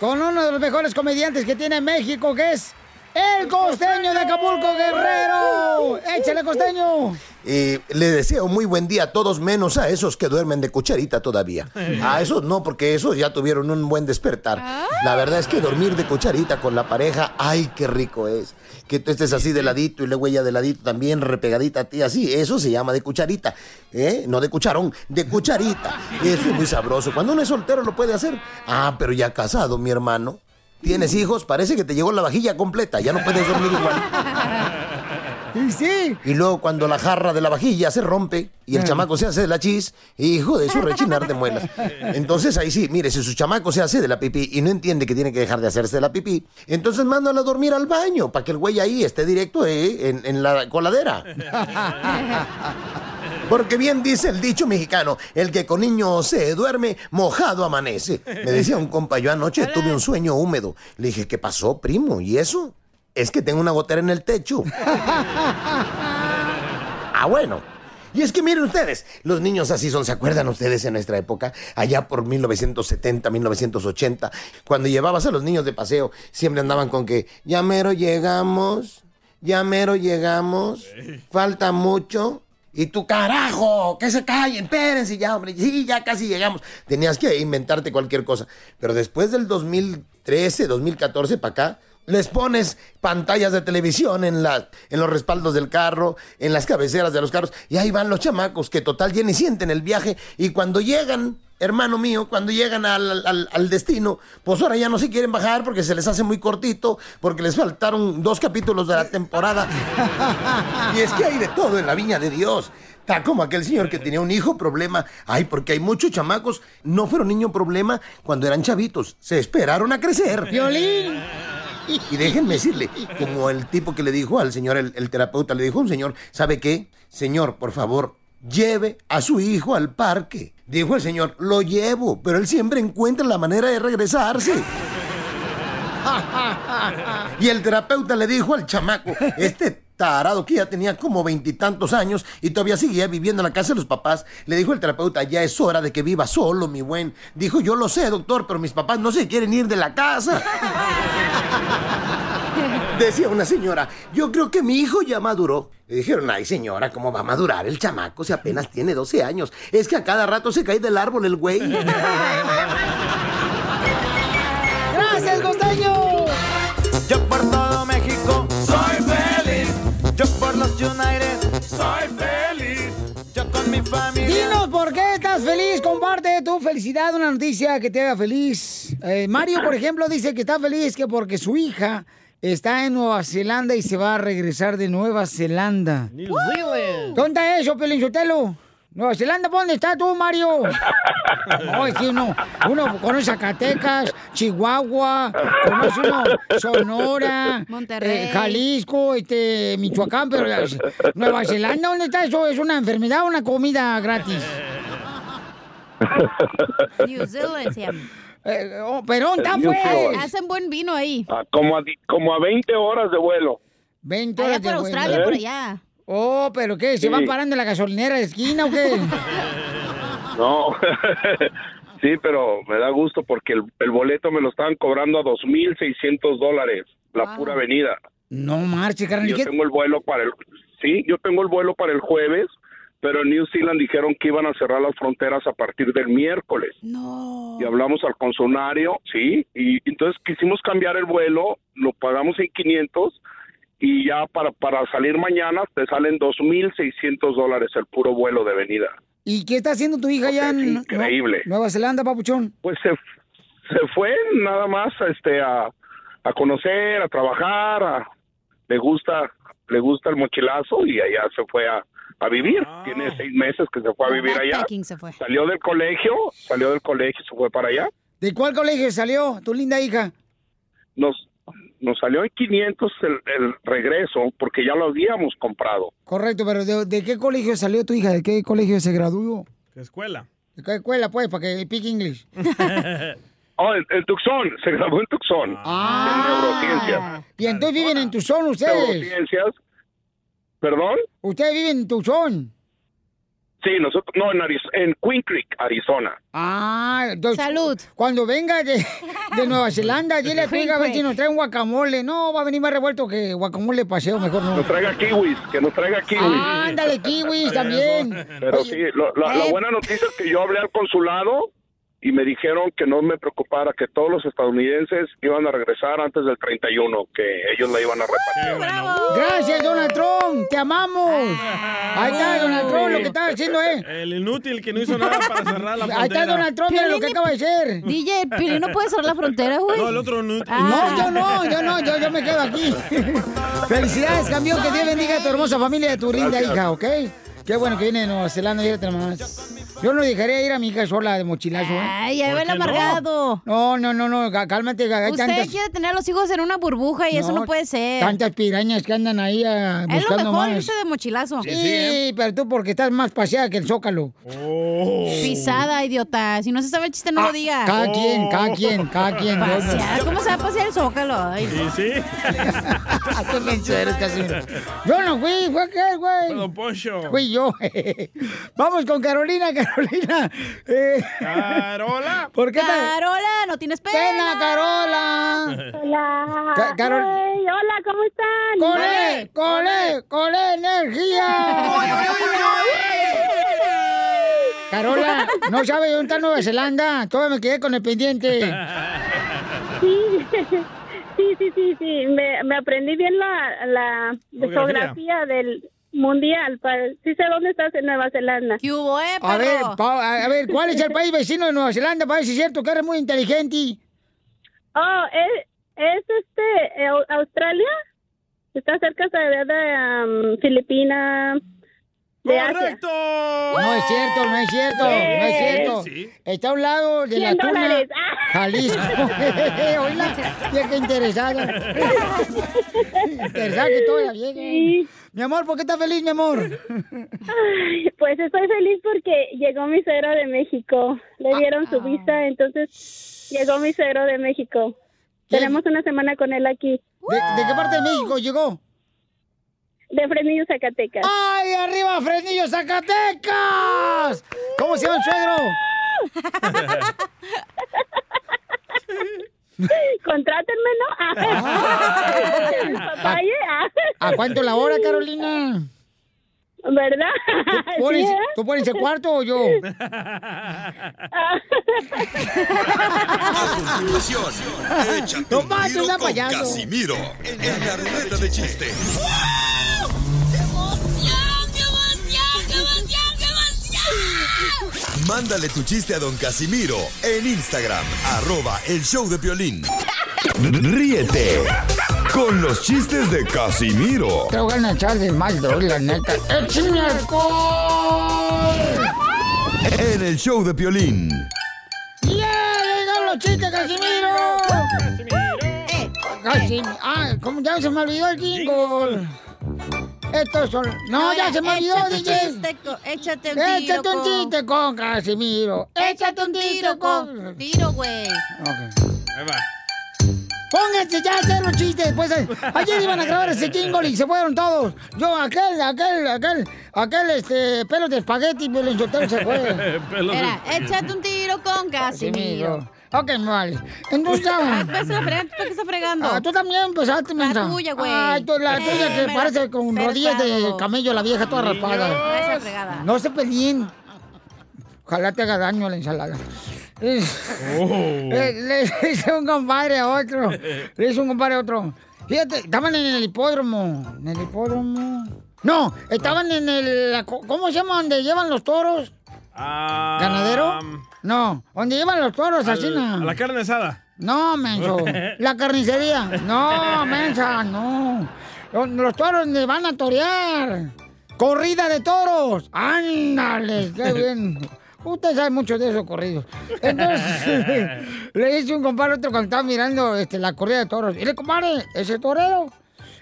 Con uno de los mejores comediantes que tiene México, que es el costeño de Acapulco Guerrero. Échale, costeño.
Eh, le deseo muy buen día a todos, menos a esos que duermen de cucharita todavía. A esos no, porque esos ya tuvieron un buen despertar. La verdad es que dormir de cucharita con la pareja, ay, qué rico es. Que tú estés así de ladito y luego ella de ladito también repegadita a ti, así. Eso se llama de cucharita. ¿eh? No de cucharón, de cucharita. Eso es muy sabroso. Cuando uno es soltero lo puede hacer. Ah, pero ya casado, mi hermano. ¿Tienes hijos? Parece que te llegó la vajilla completa. Ya no puedes dormir igual.
Y sí.
Y luego cuando la jarra de la vajilla se rompe y el chamaco se hace de la chis, hijo de su rechinar de muelas. Entonces ahí sí, mire, si su chamaco se hace de la pipí y no entiende que tiene que dejar de hacerse de la pipí, entonces mándalo a dormir al baño para que el güey ahí esté directo eh, en, en la coladera. Porque bien dice el dicho mexicano, el que con niño se duerme, mojado amanece. Me decía un compa, yo anoche tuve un sueño húmedo. Le dije, ¿qué pasó, primo? ¿Y eso? Es que tengo una gotera en el techo. Ah, bueno. Y es que miren ustedes, los niños así son, ¿se acuerdan ustedes en nuestra época? Allá por 1970, 1980, cuando llevabas a los niños de paseo, siempre andaban con que, ya mero llegamos, ya mero llegamos, falta mucho. Y tú, carajo, que se callen, espérense ya, hombre, sí, ya casi llegamos. Tenías que inventarte cualquier cosa. Pero después del 2013, 2014 para acá, les pones pantallas de televisión en, la, en los respaldos del carro, en las cabeceras de los carros, y ahí van los chamacos que total ya ni sienten el viaje, y cuando llegan, hermano mío, cuando llegan al, al- al destino, pues ahora ya no se quieren bajar porque se les hace muy cortito, porque les faltaron dos capítulos de la temporada. Y es que hay de todo en la viña de Dios. Está como aquel señor que tenía un hijo problema. Ay, porque hay muchos chamacos, no fueron niño problema cuando eran chavitos. Se esperaron a crecer.
Violín.
Y déjenme decirle, como el tipo que le dijo al señor, el, el terapeuta, le dijo a un señor, ¿sabe qué? Señor, por favor, lleve a su hijo al parque. Dijo el señor, lo llevo, pero él siempre encuentra la manera de regresarse. Y el terapeuta le dijo al chamaco, este tarado que ya tenía como veintitantos años y todavía seguía viviendo en la casa de los papás, le dijo el terapeuta, ya es hora de que viva solo, mi buen. Dijo, yo lo sé, doctor, pero mis papás no se quieren ir de la casa. Decía una señora, yo creo que mi hijo ya maduró. Le dijeron, ay señora, ¿cómo va a madurar el chamaco si apenas tiene 12 años? Es que a cada rato se cae del árbol el güey.
¡Gracias, costeño!
Yo por todo México soy feliz. Yo por los United soy feliz. Yo con mi familia.
Dinos por qué estás feliz, comparte tu felicidad, una noticia que te haga feliz. Eh, Mario, por ejemplo, dice que está feliz que porque su hija está en Nueva Zelanda y se va a regresar de Nueva Zelanda.
New Zealand.
¿Dónde eso, Pelinchotelo? Nueva Zelanda, ¿dónde estás tú, Mario? No, es que uno, uno conoce Zacatecas, Chihuahua, conoce uno Sonora,
Monterrey.
eh, Jalisco, este, Michoacán, pero Nueva Zelanda, ¿dónde está eso? ¿Es una enfermedad o una comida gratis?
New Zealand se llama.
Eh, oh, pero ¿dónde está,
New
pues?
Hacen buen vino ahí.
Ah, como, a, como a 20 horas de vuelo.
20
Allá
horas
por
de
Australia,
vuelo.
por allá.
Oh, ¿pero qué? ¿Se
Sí.
van parando en la gasolinera de esquina o qué?
No, sí, pero me da gusto porque el, el boleto me lo estaban cobrando a 2.600 dólares, la pura avenida.
No marche, carnal. ¿y
Yo
qué-
tengo el vuelo para el... Sí, yo tengo el vuelo para el jueves, pero en New Zealand dijeron que iban a cerrar las fronteras a partir del miércoles.
No.
Y hablamos al concesionario, sí, y entonces quisimos cambiar el vuelo, lo pagamos en 500 y ya para, para salir mañana te salen 2.600 dólares el puro vuelo de venida.
¿Y qué está haciendo tu hija allá en
increíble.
Nueva Zelanda, papuchón?
Pues se, se fue nada más este, a, a conocer, a trabajar, a- le gusta le gusta el mochilazo y allá se fue a,
a vivir. Tiene seis meses que se fue a vivir allá.
Fue.
Salió del colegio, salió del colegio, se fue para allá.
¿De cuál colegio salió tu linda hija?
Nos, nos salió en 500 el, el regreso porque ya lo habíamos comprado.
Correcto, pero ¿de, de qué colegio salió tu hija? ¿De qué colegio se graduó?
¿Qué escuela?
¿De qué escuela, pues, para que pique inglés?
Oh, en, en Tucson, se graduó en Tucson.
Ah.
En neurociencias.
Y entonces viven en Tucson ustedes.
Neurociencias. ¿Perdón?
Ustedes viven en Tucson.
Sí, nosotros, no, en, Ariz- en Queen Creek, Arizona.
Ah, entonces, Salud. Cuando venga de, de Nueva Zelanda, dile a tu hija a ver si nos trae un guacamole. No, va a venir más revuelto que guacamole paseo, mejor no.
Nos traiga kiwis, que nos traiga kiwis.
Ah, ándale, kiwis también.
Pero sí, lo- la, la
eh.
buena noticia es que yo hablé al consulado y me dijeron que no me preocupara, que todos los estadounidenses iban a regresar antes del 31, que ellos la iban a repartir.
Gracias, Donald Trump, te amamos. Ahí está, Donald Trump, lo que estaba haciendo, ¿eh?
El inútil que no hizo nada para cerrar la frontera.
Ahí está Donald Trump, mira lo que acaba de hacer.
DJ, Pili no puede cerrar la frontera, güey.
No, el otro inútil.
No, yo no, yo no, yo, yo me quedo aquí. Felicidades, campeón, que Dios bendiga a tu hermosa familia y a tu linda hija, ¿ok? Qué bueno que viene de Nueva Zelanda, fíjate nomás. Yo no dejaría ir a mi hija sola de mochilazo, ¿eh?
Ay, ya ve el amargado.
No, no, no, no, cá- cálmate,
Usted
tantas,
quiere tener a los hijos en una burbuja y eso no puede ser.
tantas pirañas que andan ahí ah,
Es lo
buscando
mejor irse de mochilazo.
Sí, pero tú porque estás más paseada que el Zócalo.
Pisada, idiota. Si no se sabe el chiste, no lo diga.
Ah, cada quien, cada quien, cada quien.
Pasear. ¿Cómo se va a pasear el zócalo? Ay,
Sí, sí.
Eres, Casimiro. Yo no fui, fue aquel, güey.
Don Poncho.
Fui yo. Vamos con Carolina, Carolina. Eh,
Carola.
¿Por qué
Carola, no tienes pena.
Pena, Carola.
Hola.
Ca- Carol-
Ay, hola, ¿cómo están?
¡Con él! ¡Con él! ¡Con él, energía! Carola, ¿no sabes dónde está Nueva Zelanda? Todavía me quedé con el pendiente.
Sí, sí, sí, sí, sí. Me, me aprendí bien la, la geografía del mundial. pa- Sí sé dónde estás en Nueva Zelanda.
¿Qué hubo, eh,
A ver, pa- a ver, ¿cuál es el país vecino de Nueva Zelanda? Para ver si es cierto que eres muy inteligente.
Oh, es, es este, eh, Australia. Está cerca de, de um, Filipinas, de Asia.
No es cierto, no es cierto, no es cierto.
Sí.
Está a un lado de la
100
tuna. Jalisco. Oíla, ya que interesada. interesada que toda la vieja. Mi amor, ¿por qué estás feliz, mi amor?
Ay, pues estoy feliz porque llegó mi suegro de México. Le dieron su visa, entonces llegó mi suegro de México. Tenemos una semana con él aquí.
¿De, de qué parte de México llegó?
De Fresnillo, Zacatecas.
¡Ay, arriba, Fresnillo, Zacatecas! ¿Cómo se llama el suegro?
Contrátenme, ¿no? Papaya.
¿A cuánto la hora, Carolina?
¿Verdad?
¿Tú pones,
Sí, ¿eh?
¿tú pones el cuarto o yo?
A continuación, échate
No
un tiro
sea
con
payaso.
Casimiro en la ruleta de chiste. Mándale tu chiste a don Casimiro en Instagram, arroba el show de violín. Ríete con los chistes de Casimiro
Te voy a echar de mal, la neta. ¡Échame alcohol!
en el show de violín.
¡Yeah! ¡Llegaron los chistes, Casimiro! Eh, Casimiro. Ah, ¿cómo ya se me olvidó el jingle? Estos son... No, ya se me olvidó,
échate un
DJ.
chiste con- Échate un tiro
Échate un chiste con Casimiro.
Échate un tiro con... Tiro, güey.
Ahí va.
Pónganse ya a hacer los chistes. Pues, eh, ayer iban a grabar ese jingle y se fueron todos. Yo, aquel, aquel, aquel, aquel, este, pelo de espagueti, pero el soltero se fue.
Era, échate un tiro con Casimiro.
Ok, vale. Entonces ya.
Ah, pues, la fregando, ¿por qué está fregando?
Ah, tú también empezaste, mensa.
tuya, güey.
Ay, tú, la
Eh,
tuya que parece
la-
con
la
rodillas de camello, la vieja toda raspada.
Esa fregada.
No se peleen. Ojalá te haga daño a la ensalada.
Oh.
Le, le hice un compadre a otro. Le hice un compadre a otro. Fíjate, estaban en el hipódromo. En el hipódromo. No, estaban en el. ¿Cómo se llama? Donde llevan los toros.
Ah,
¿Ganadero? No, donde llevan los toros, así no.
a la carne asada.
No, menso. La carnicería. No, mensa, no. Los, toros donde van a torear. Corrida de toros. Ándale, qué bien. Usted sabe mucho de esos corridos. Entonces, le dice un compadre otro cuando estaba mirando este, la corrida de toros. Y le compadre, ese torero,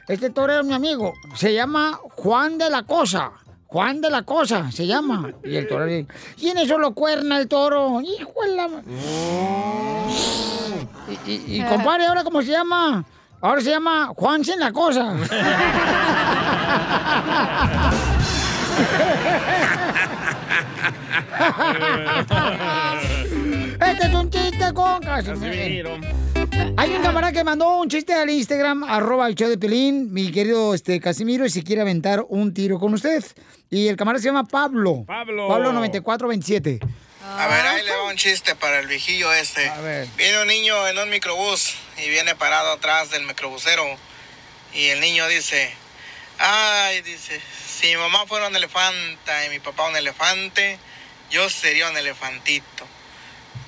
este torero es mi amigo, se llama Juan de la Cosa. Juan de la Cosa se llama. Y el torero dice, ¿y en eso lo cuerna el toro? Hijo de la... ma-". Y, y, y, compadre, ¿ahora cómo se llama? Ahora se llama Juan sin la Cosa. Este es un chiste con Casimiro. Hay un camarada que mandó un chiste al Instagram, arroba el show de Pelín, mi querido este, Casimiro, y si quiere aventar un tiro con usted. Y el camarada se llama Pablo.
Pablo.
Pablo 9427.
A ver, ahí le va un chiste para el viejillo este. Viene un niño en un microbús y viene parado atrás del microbusero. Y el niño dice, ay, dice, si mi mamá fuera un elefanta y mi papá un elefante, yo sería un elefantito.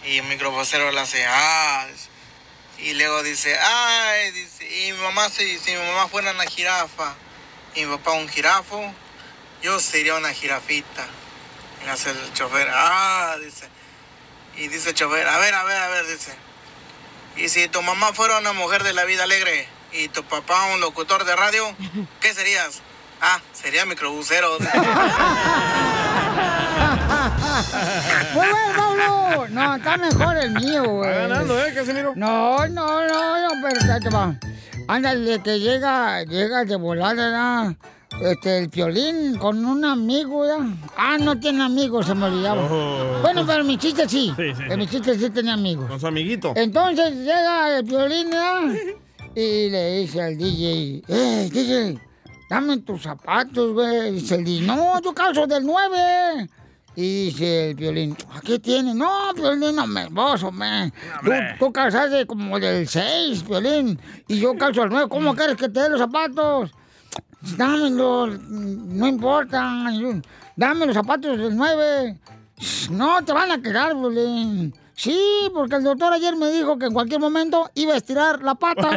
Y el microbusero le hace, ah, y luego dice, ay, dice, y mi mamá, si, si mi mamá fuera una jirafa y mi papá un jirafo, yo sería una jirafita. Y hace el chofer, ah, dice. Y dice el chofer, a ver, a ver, a ver, dice. Y si tu mamá fuera una mujer de la vida alegre y tu papá un locutor de radio, ¿qué serías? Ah, sería microbusero.
Muy bueno, Pablo. No, está mejor el mío, güey.
Va ganando, ¿eh, Casimiro?
No, no, no, no, pero ya te va. Ándale, que llega, llega de volada, ¿no? Este, el piolín con un amigo, ¿ya? Ah, no tiene amigos, se me olvidaba.
Oh.
Bueno, pero mi chiste sí.
Sí, sí,
En mi chiste sí tenía amigos.
Con su amiguito.
Entonces llega el violín y le dice al DJ, eh, DJ, dame tus zapatos, güey. Dice el DJ, no, yo calzo del 9. Y dice el violín, ¿qué tiene? No, violín, no me vos, hombre. Tú, tú calzaste como del 6, violín. Y yo calzo al 9. ¿Cómo quieres que te dé los zapatos? Dámelos, no importa. Dame los zapatos del 9. No, te van a quedar, violín. Sí, porque el doctor ayer me dijo que en cualquier momento iba a estirar la pata.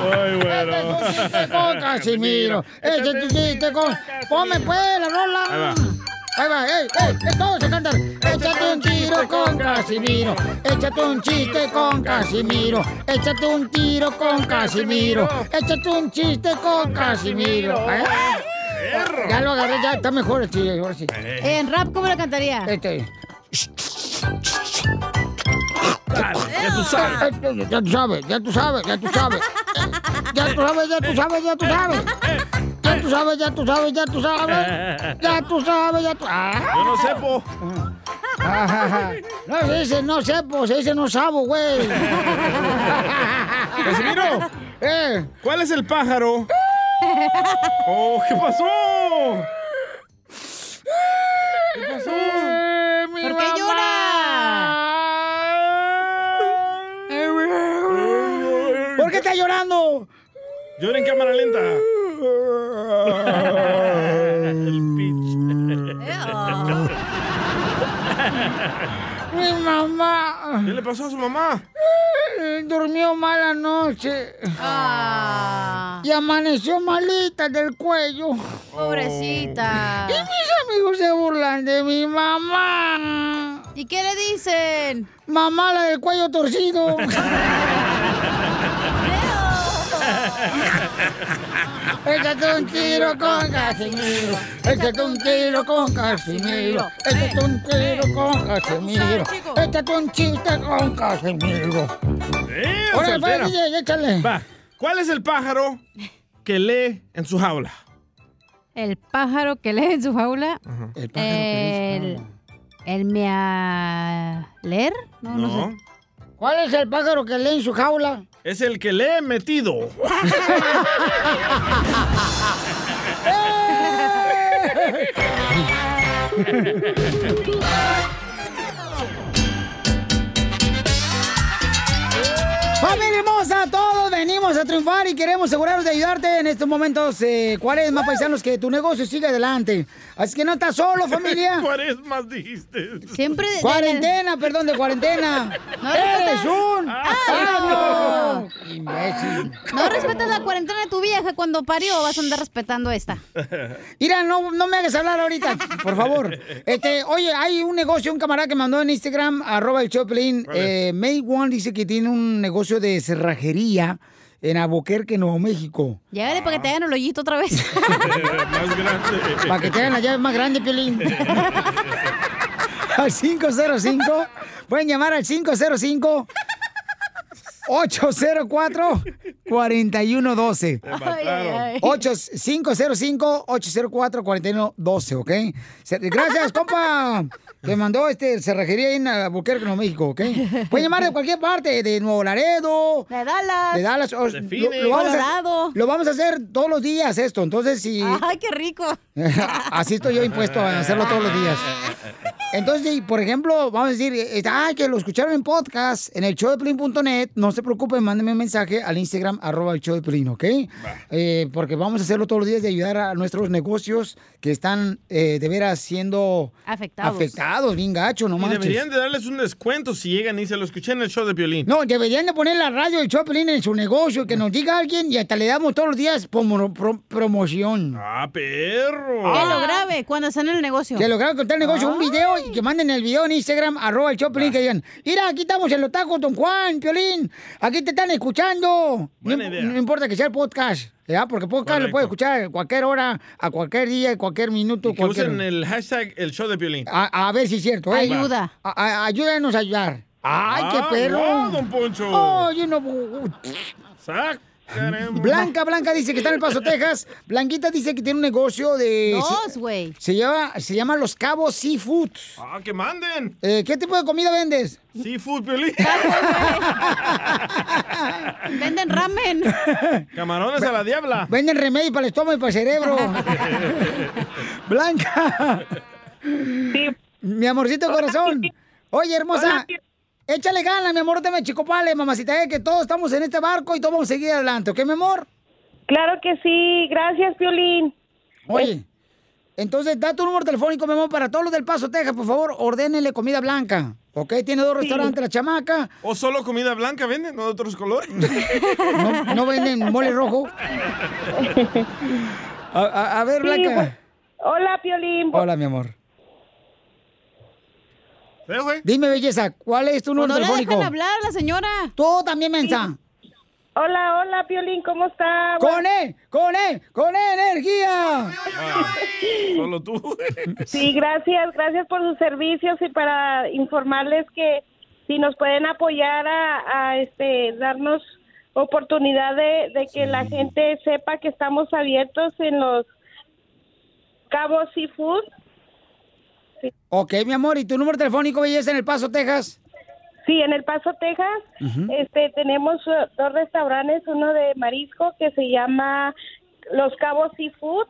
Muy bueno.
chiste con Casimiro. Ese es tu chiste con. Ponme pues la rola.
Ahí va.
Ahí va, ey, ey, todos a cantar. Échate un tiro con Casimiro. Échate un chiste con Casimiro. Échate un tiro con Casimiro. Échate un chiste con Casimiro. ¿Eh? Ya lo agarré, ya está mejor el chiste, ahora sí.
En rap, ¿cómo lo cantaría?
Este.
Ya tú sabes.
Ya tú sabes, ya tú sabes, ya tú sabes. Ya tú sabes, ya tú sabes, ya tú sabes. Ya tú sabes, ya tú sabes, ya tú sabes. Ya tú sabes, ya tú. Ah.
Yo no sé, po.
No se dice no sepo, se dice no sabo, güey.
Casimiro.
Eh.
¿Cuál es el pájaro? Oh, ¿qué pasó? ¿Qué pasó?
¿Por qué llora?
¿Por qué está llorando?
Llora en cámara lenta. El
Mi mamá.
¿Qué le pasó a su mamá?
Eh, Durmió mal anoche.
Ah.
Y amaneció malita del cuello.
Pobrecita.
Y mis amigos se burlan de mi mamá.
¿Y qué le dicen?
Mamá, la del cuello torcido. Échate un tiro con Casimiro. Échate un tiro con Casimiro. Échate un tiro con Casimiro. Échate un chiste con Casimiro.
Eh,
Órale,
soltera.
pues, DJ, échale.
Va. ¿Cuál es el pájaro que lee en su jaula?
El pájaro que lee en su jaula.
El
El. El mealer. No, no, sé.
¿Cuál es el pájaro que lee en su jaula?
Es el que lee metido.
¡Familia hermosa! Todos venimos a triunfar y queremos asegurarnos de ayudarte en estos momentos. Eh, más paisanos, que tu negocio siga adelante. Así que no estás solo, familia.
más dijiste.
Siempre.
Cuarentena, perdón, de cuarentena.
No
¡Eres
respetas-
un!
¡Ay,
¡Ah,
no!
no! Imbécil.
No respetas la cuarentena de tu vieja cuando parió, vas a andar respetando esta.
Mira, no, no me hagas hablar ahorita, por favor. Este, oye, hay un negocio, un camarada que mandó en Instagram, arroba el Choplin. Eh, May One dice que tiene un negocio de cerrajería en Albuquerque, Nuevo México.
Llegale para que te hagan el hoyito otra vez.
más grande.
Para que te hagan la llave más grande, Piolín. al 505. Pueden llamar al 505 804 4112.
Ay, ay, ay.
505-804-4112, ¿ok? Se- Gracias, compa, que mandó este cerrajería ahí en Albuquerque, Nuevo México, ¿ok? Pueden llamar de cualquier parte, de Nuevo Laredo.
De Dallas.
De Dallas. o-
De
lo, lo vamos a, lo vamos a hacer todos los días esto, entonces si...
Ay, qué rico.
Así estoy yo impuesto a hacerlo todos los días. Entonces, si, por ejemplo, vamos a decir, eh, ay, que lo escucharon en podcast, en el showdeplin.net, no se preocupen, mándenme un mensaje al Instagram, arroba el show de Pelín, ¿ok? Eh, porque vamos a hacerlo todos los días de ayudar a nuestros negocios que están eh, de veras siendo
Afectados.
afectados, bien gacho, no
Y
manches.
deberían de darles un descuento si llegan y se lo escuché en el show de Piolín.
No, deberían de poner la radio del show de Pelín en su negocio, que nos diga alguien y hasta le damos todos los días promo- pro- promoción.
Ah, perro.
Que lo grabe cuando están en el negocio.
Que lograron contar el negocio, un video y que manden el video en Instagram, arroba el Choplin, que digan, mira, aquí estamos en los tacos, don Juan, Piolín, aquí te están escuchando. No,
Buena idea.
no importa que sea el podcast, ¿ya? Porque podcast lo
Correcto.
puede escuchar a cualquier hora, a cualquier día, a cualquier minuto,
Que
cualquier...
usen el hashtag el show de Piolín.
A, a ver si es cierto, ¿eh?
Ayuda.
A- a- ayúdanos a ayudar. ¡Ay, qué
Ah,
perro!
wow, don Poncho.
Oye, no...
Sac, caramba.
Blanca, Blanca dice que está en El Paso, Texas. Blanquita dice que tiene un negocio de...
Dos, güey.
Se llama, se llama Los Cabos Seafood.
Ah, que manden.
Eh, ¿Qué tipo de comida vendes?
Seafood, Piolín.
Venden ramen.
Camarones a la diabla.
Venden remedio para el estómago y para el cerebro. Blanca. Mi amorcito corazón. Oye, hermosa. Échale ganas, mi amor, te me chicopale, mamacita, eh, que todos estamos en este barco y todos vamos a seguir adelante, ¿ok, mi amor?
Claro que sí, gracias, Piolín.
Oye, entonces da tu número telefónico, mi amor, para todos los del Paso, Texas, por favor, ordénenle comida blanca, ¿ok? Tiene dos restaurantes, la chamaca,
¿O solo comida blanca venden? ¿No de otros colores?
no, no venden mole rojo. A, a- a ver,
Sí,
Blanca.
pues, Hola, Piolín.
Hola, mi amor. Dime, belleza, ¿cuál es tu número
no le
telefónico?
dejan hablar la señora.
Tú también, mensa.
Hola, hola, Piolín, ¿cómo está?
¡Con E! ¡Con E! ¡Con E energía!
Solo tú.
Sí, gracias, gracias por sus servicios y para informarles que si nos pueden apoyar a, a, este darnos oportunidad de, de que la gente sepa que estamos abiertos en los Cabos Seafood.
Ok, mi amor, ¿y tu número telefónico, belleza, en El Paso, Texas?
Sí, en El Paso, Texas, este tenemos uh, dos restaurantes, uno de marisco que se llama Los Cabos Seafood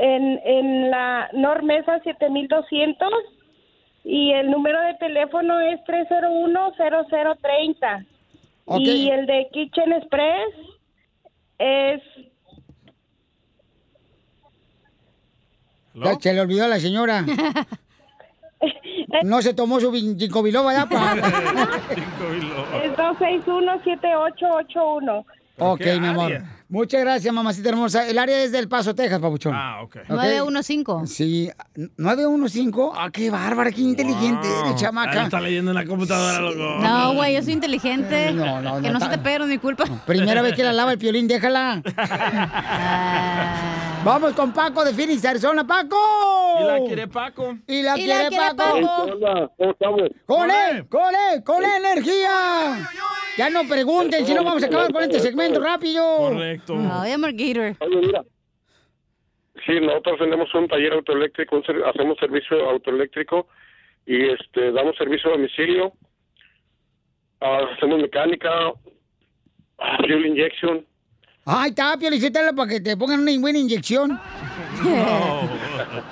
en, en la Normesa 7200 y el número de teléfono es 301-0030
Ok.
y el de Kitchen Express es
Ya Se le olvidó a la señora. No se tomó su ginkgo biloba, ¿ya? Pa-
es 261-7881.
ok, mi amor. Muchas gracias, mamacita hermosa. El área es del Paso, Texas, papuchón.
Ah, ok.
915.
Sí, 915. Ah, qué bárbara, qué inteligente eres,
Ah, lo
chamaca.
está leyendo en la computadora, loco.
No, güey, yo soy inteligente.
No, no,
Que
no
no se te pegue, no es mi culpa.
Primera vez que la lava el piolín, déjala. Vamos con Paco de Phoenix, Arizona. ¡Paco!
Y la quiere Paco.
Y la
Y la
quiere,
quiere
Paco.
Paco.
Hola, ¿cómo estamos?
¡Con él! ¡Con él! ¡Con él, energía! Ya no pregunten, si no vamos a acabar con este segmento rápido.
Correcto.
No, llamo al Gator.
Oye, mira. Sí, nosotros tenemos un taller autoeléctrico, un ser- hacemos servicio autoeléctrico y este damos servicio a domicilio. Ah, hacemos mecánica, ah, fuel injection.
Ay, está, Piolicitela, para que te pongan una buena inyección.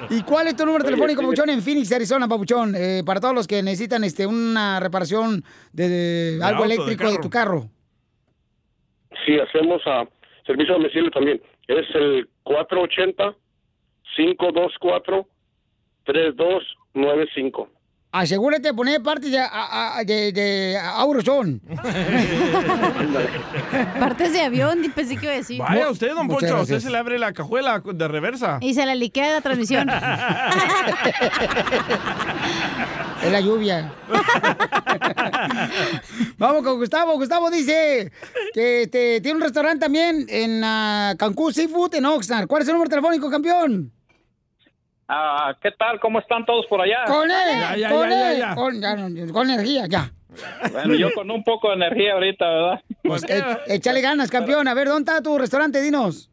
¿Y cuál es tu número
Oye,
telefónico,
sí.
Papuchón, en Phoenix, Arizona, Papuchón? Eh, para todos los que necesitan este, una reparación de, de algo
auto,
eléctrico de, tu carro.
Sí, hacemos a servicio a domicilio también. Es el 480-524-3295.
Asegúrate de poner parte de, a- a- de, de Auroson.
Partes de avión, pensé que iba a decir.
Vaya usted, don
Muchas
Poncho, a usted se le abre la cajuela de reversa.
Y se le liquea la transmisión.
Es la lluvia. Vamos con Gustavo. Gustavo dice que este, tiene un restaurante también en ah, Cancún Seafood en Oxnard. ¿Cuál es el número telefónico, campeón?
Ah, ¿Qué tal? ¿Cómo están todos por allá?
Con él, con él, con, ya, no, con energía, ya.
Bueno, yo con un poco de energía ahorita, ¿verdad?
Pues, e- échale ganas, campeón. A ver, ¿dónde está tu restaurante? Dinos.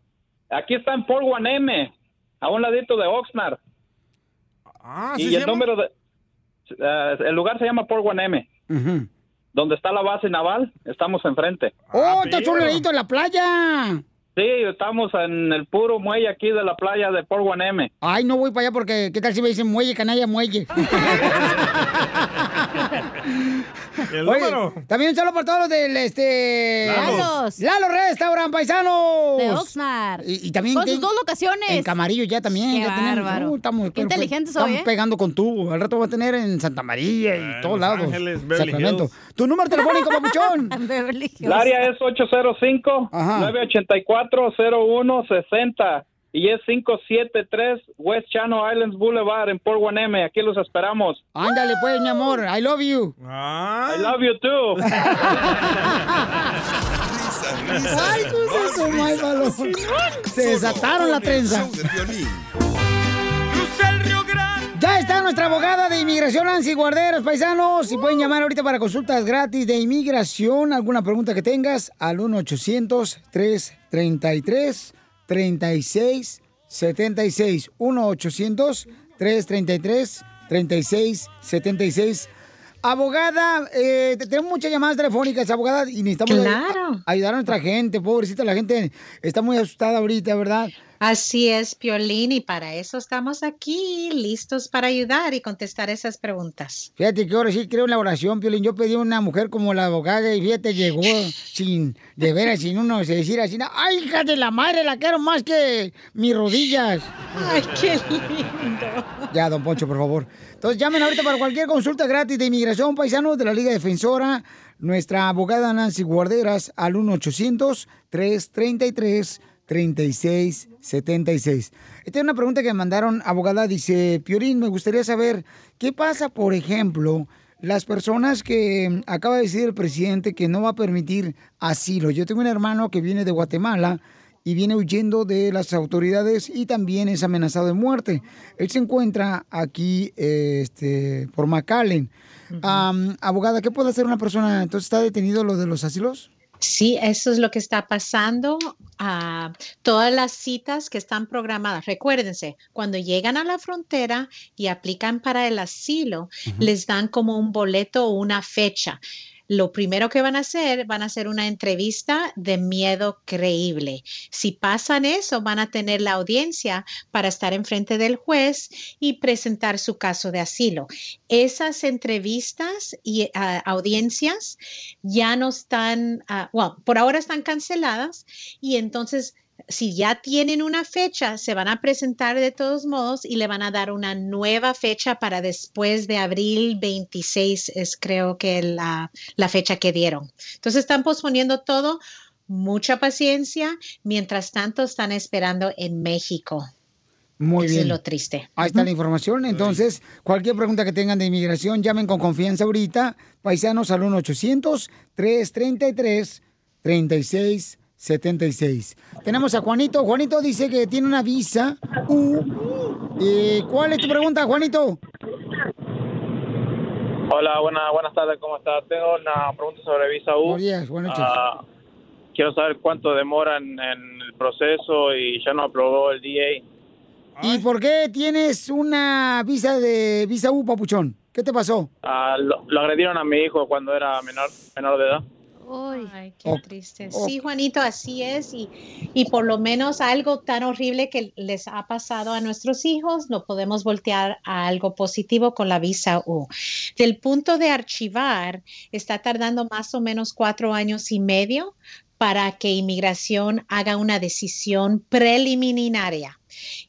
Aquí está en Port M, a un ladito de Oxnard.
Ah,
y el número de... eh, el lugar se llama Port M. Donde está la base naval, estamos enfrente.
¡Oh, está un ladito en la playa!
Sí, estamos en el puro muelle aquí de la playa de Port M.
Ay, no voy para allá porque, ¿qué tal si me dicen muelle, canalla, muelle?
El
Oye,
número.
También un saludo para todos los del, este...
Lalos.
Lalo Restaurant, paisanos.
De Oxnard.
Y, y también...
Con sus dos locaciones.
En Camarillo ya también.
Qué
ya
bárbaro.
uh, estamos,
Qué
pero, pues,
inteligentes
Estamos
hoy, ¿eh?
pegando con tubo. Al rato va a tener en Santa María y todos
Los
lados.
Ángeles,
Sacramento.
Hills.
Tu número telefónico, papuchón.
El área es 805-984-0160 y es 573 West Channel Islands Boulevard en Port M. Aquí los esperamos.
Ándale, pues, mi amor. I love you.
I love you too.
Ay, el balón. Se desataron la trenza. Ya está nuestra abogada de inmigración, Nancy Guarderos, paisanos. Y pueden llamar ahorita para consultas gratis de inmigración. Alguna pregunta que tengas al 1-800-333-3676. 1-800-333-3676. Abogada, eh, te- tenemos muchas llamadas telefónicas, abogada, y necesitamos
Claro.
ayudar a nuestra gente. Pobrecita, la gente está muy asustada ahorita, ¿verdad?
Así es, Piolín, y para eso estamos aquí, listos para ayudar y contestar esas preguntas.
Fíjate que ahora sí creo en la oración, Piolín. Yo pedí una mujer como la abogada y fíjate, llegó sin, de veras, sin uno decir así, ¡ay, hija de la madre, la quiero más que mis rodillas!
Ay, qué lindo.
Ya, don Poncho, por favor. Entonces llamen ahorita para cualquier consulta gratis de inmigración, paisanos de la Liga Defensora, nuestra abogada Nancy Guarderas al 1-800-333-3676. Esta es una pregunta que me mandaron, abogada, dice, Piorín, me gustaría saber, ¿qué pasa, por ejemplo, las personas que mm, acaba de decir el presidente que no va a permitir asilo? Yo tengo un hermano que viene de Guatemala y viene huyendo de las autoridades y también es amenazado de muerte. Él se encuentra aquí este, por McAllen. Am, abogada, ¿qué puede hacer una persona? Entonces, ¿está detenido lo de los asilos?
Sí, eso es lo que está pasando. a todas las citas que están programadas, recuérdense, cuando llegan a la frontera y aplican para el asilo, les dan como un boleto o una fecha. Lo primero que van a hacer, van a hacer una entrevista de miedo creíble. Si pasan eso, van a tener la audiencia para estar enfrente del juez y presentar su caso de asilo. Esas entrevistas y ah, audiencias ya no están, bueno, por ahora están canceladas y entonces si ya tienen una fecha, se van a presentar de todos modos y le van a dar una nueva fecha para después de abril 26, es creo que la, la fecha que dieron. Entonces están posponiendo todo. Mucha paciencia. Mientras tanto, están esperando en México.
Muy
Eso
bien.
es lo triste.
Ahí está la información. Entonces, cualquier pregunta que tengan de inmigración, llamen con confianza ahorita. Paisanos al 1-800-333-3676. Tenemos a Juanito. Juanito dice que tiene una visa U. Eh, ¿Cuál es tu pregunta, Juanito?
Hola, buena, buenas tardes, ¿cómo estás? Tengo una pregunta sobre visa U.
Buenos días, buenas noches.
Ah, quiero saber cuánto demora en, en el proceso y ya no aprobó el DA.
¿Y por qué tienes una visa de visa U, papuchón? ¿Qué te pasó?
Ah, lo, lo agredieron a mi hijo cuando era menor, menor de edad.
Ay, qué triste. Sí, Juanito, así es. Y, y por lo menos algo tan horrible que les ha pasado a nuestros hijos, no podemos voltear a algo positivo con la visa U. Del punto de archivar, está tardando más o menos cuatro años y medio para que inmigración haga una decisión preliminar.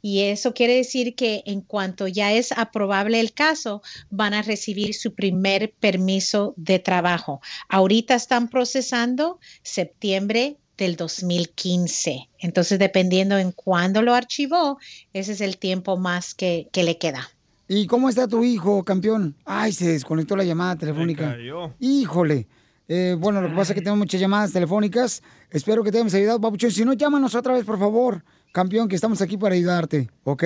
Y eso quiere decir que en cuanto ya es aprobable el caso, van a recibir su primer permiso de trabajo. Ahorita están procesando septiembre del 2015. Entonces, dependiendo en cuándo lo archivó, ese es el tiempo más que, que le queda.
¿Y cómo está tu hijo, campeón? Ay, se desconectó la llamada telefónica. Híjole. Eh, bueno, lo que pasa es que tenemos muchas llamadas telefónicas. Espero que te hayamos ayudado, Papuchón. Si no, llámanos otra vez, por favor, campeón, que estamos aquí para ayudarte, ¿ok?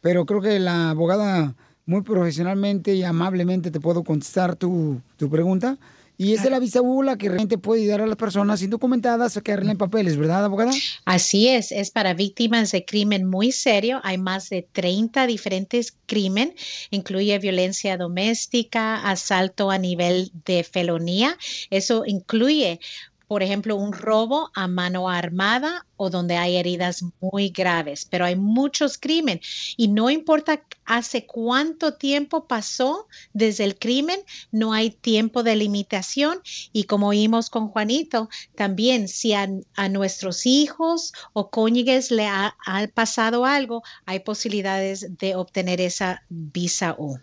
Pero creo que la abogada muy profesionalmente y amablemente te puedo contestar tu, tu pregunta. Y es de la visa bula que realmente puede ayudar a las personas indocumentadas a que arreglen papeles, ¿verdad, abogada?
Así es, es para víctimas de crimen muy serio. Hay más de 30 diferentes crímenes, incluye violencia doméstica, asalto a nivel de felonía. Eso incluye por ejemplo, un robo a mano armada o donde hay heridas muy graves, pero hay muchos crímenes y no importa hace cuánto tiempo pasó desde el crimen, no hay tiempo de limitación y como oímos con Juanito, también si a, nuestros hijos o cónyuges le ha, pasado algo, hay posibilidades de obtener esa visa U.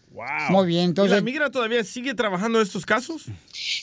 Muy bien, entonces.
¿Y la migra todavía sigue trabajando estos casos?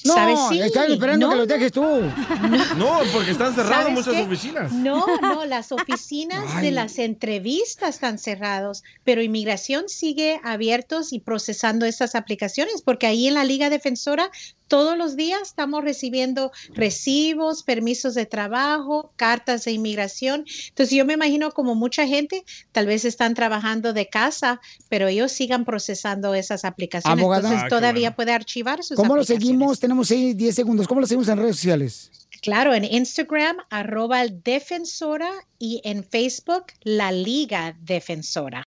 No, están esperando que los dejes tú.
No, porque están cerradas muchas oficinas.
No, no, las oficinas de las entrevistas están cerradas, pero inmigración sigue abiertos y procesando estas aplicaciones, porque ahí en la Liga Defensora todos los días estamos recibiendo recibos, permisos de trabajo, cartas de inmigración. Entonces yo me imagino como mucha gente tal vez están trabajando de casa, pero ellos sigan procesando esas aplicaciones. Entonces
Ah,
todavía puede archivar sus
¿Cómo lo seguimos? Tenemos 6, 10 segundos. ¿Cómo lo seguimos en redes sociales?
Claro, en Instagram, arroba defensora y en Facebook, la Liga Defensora.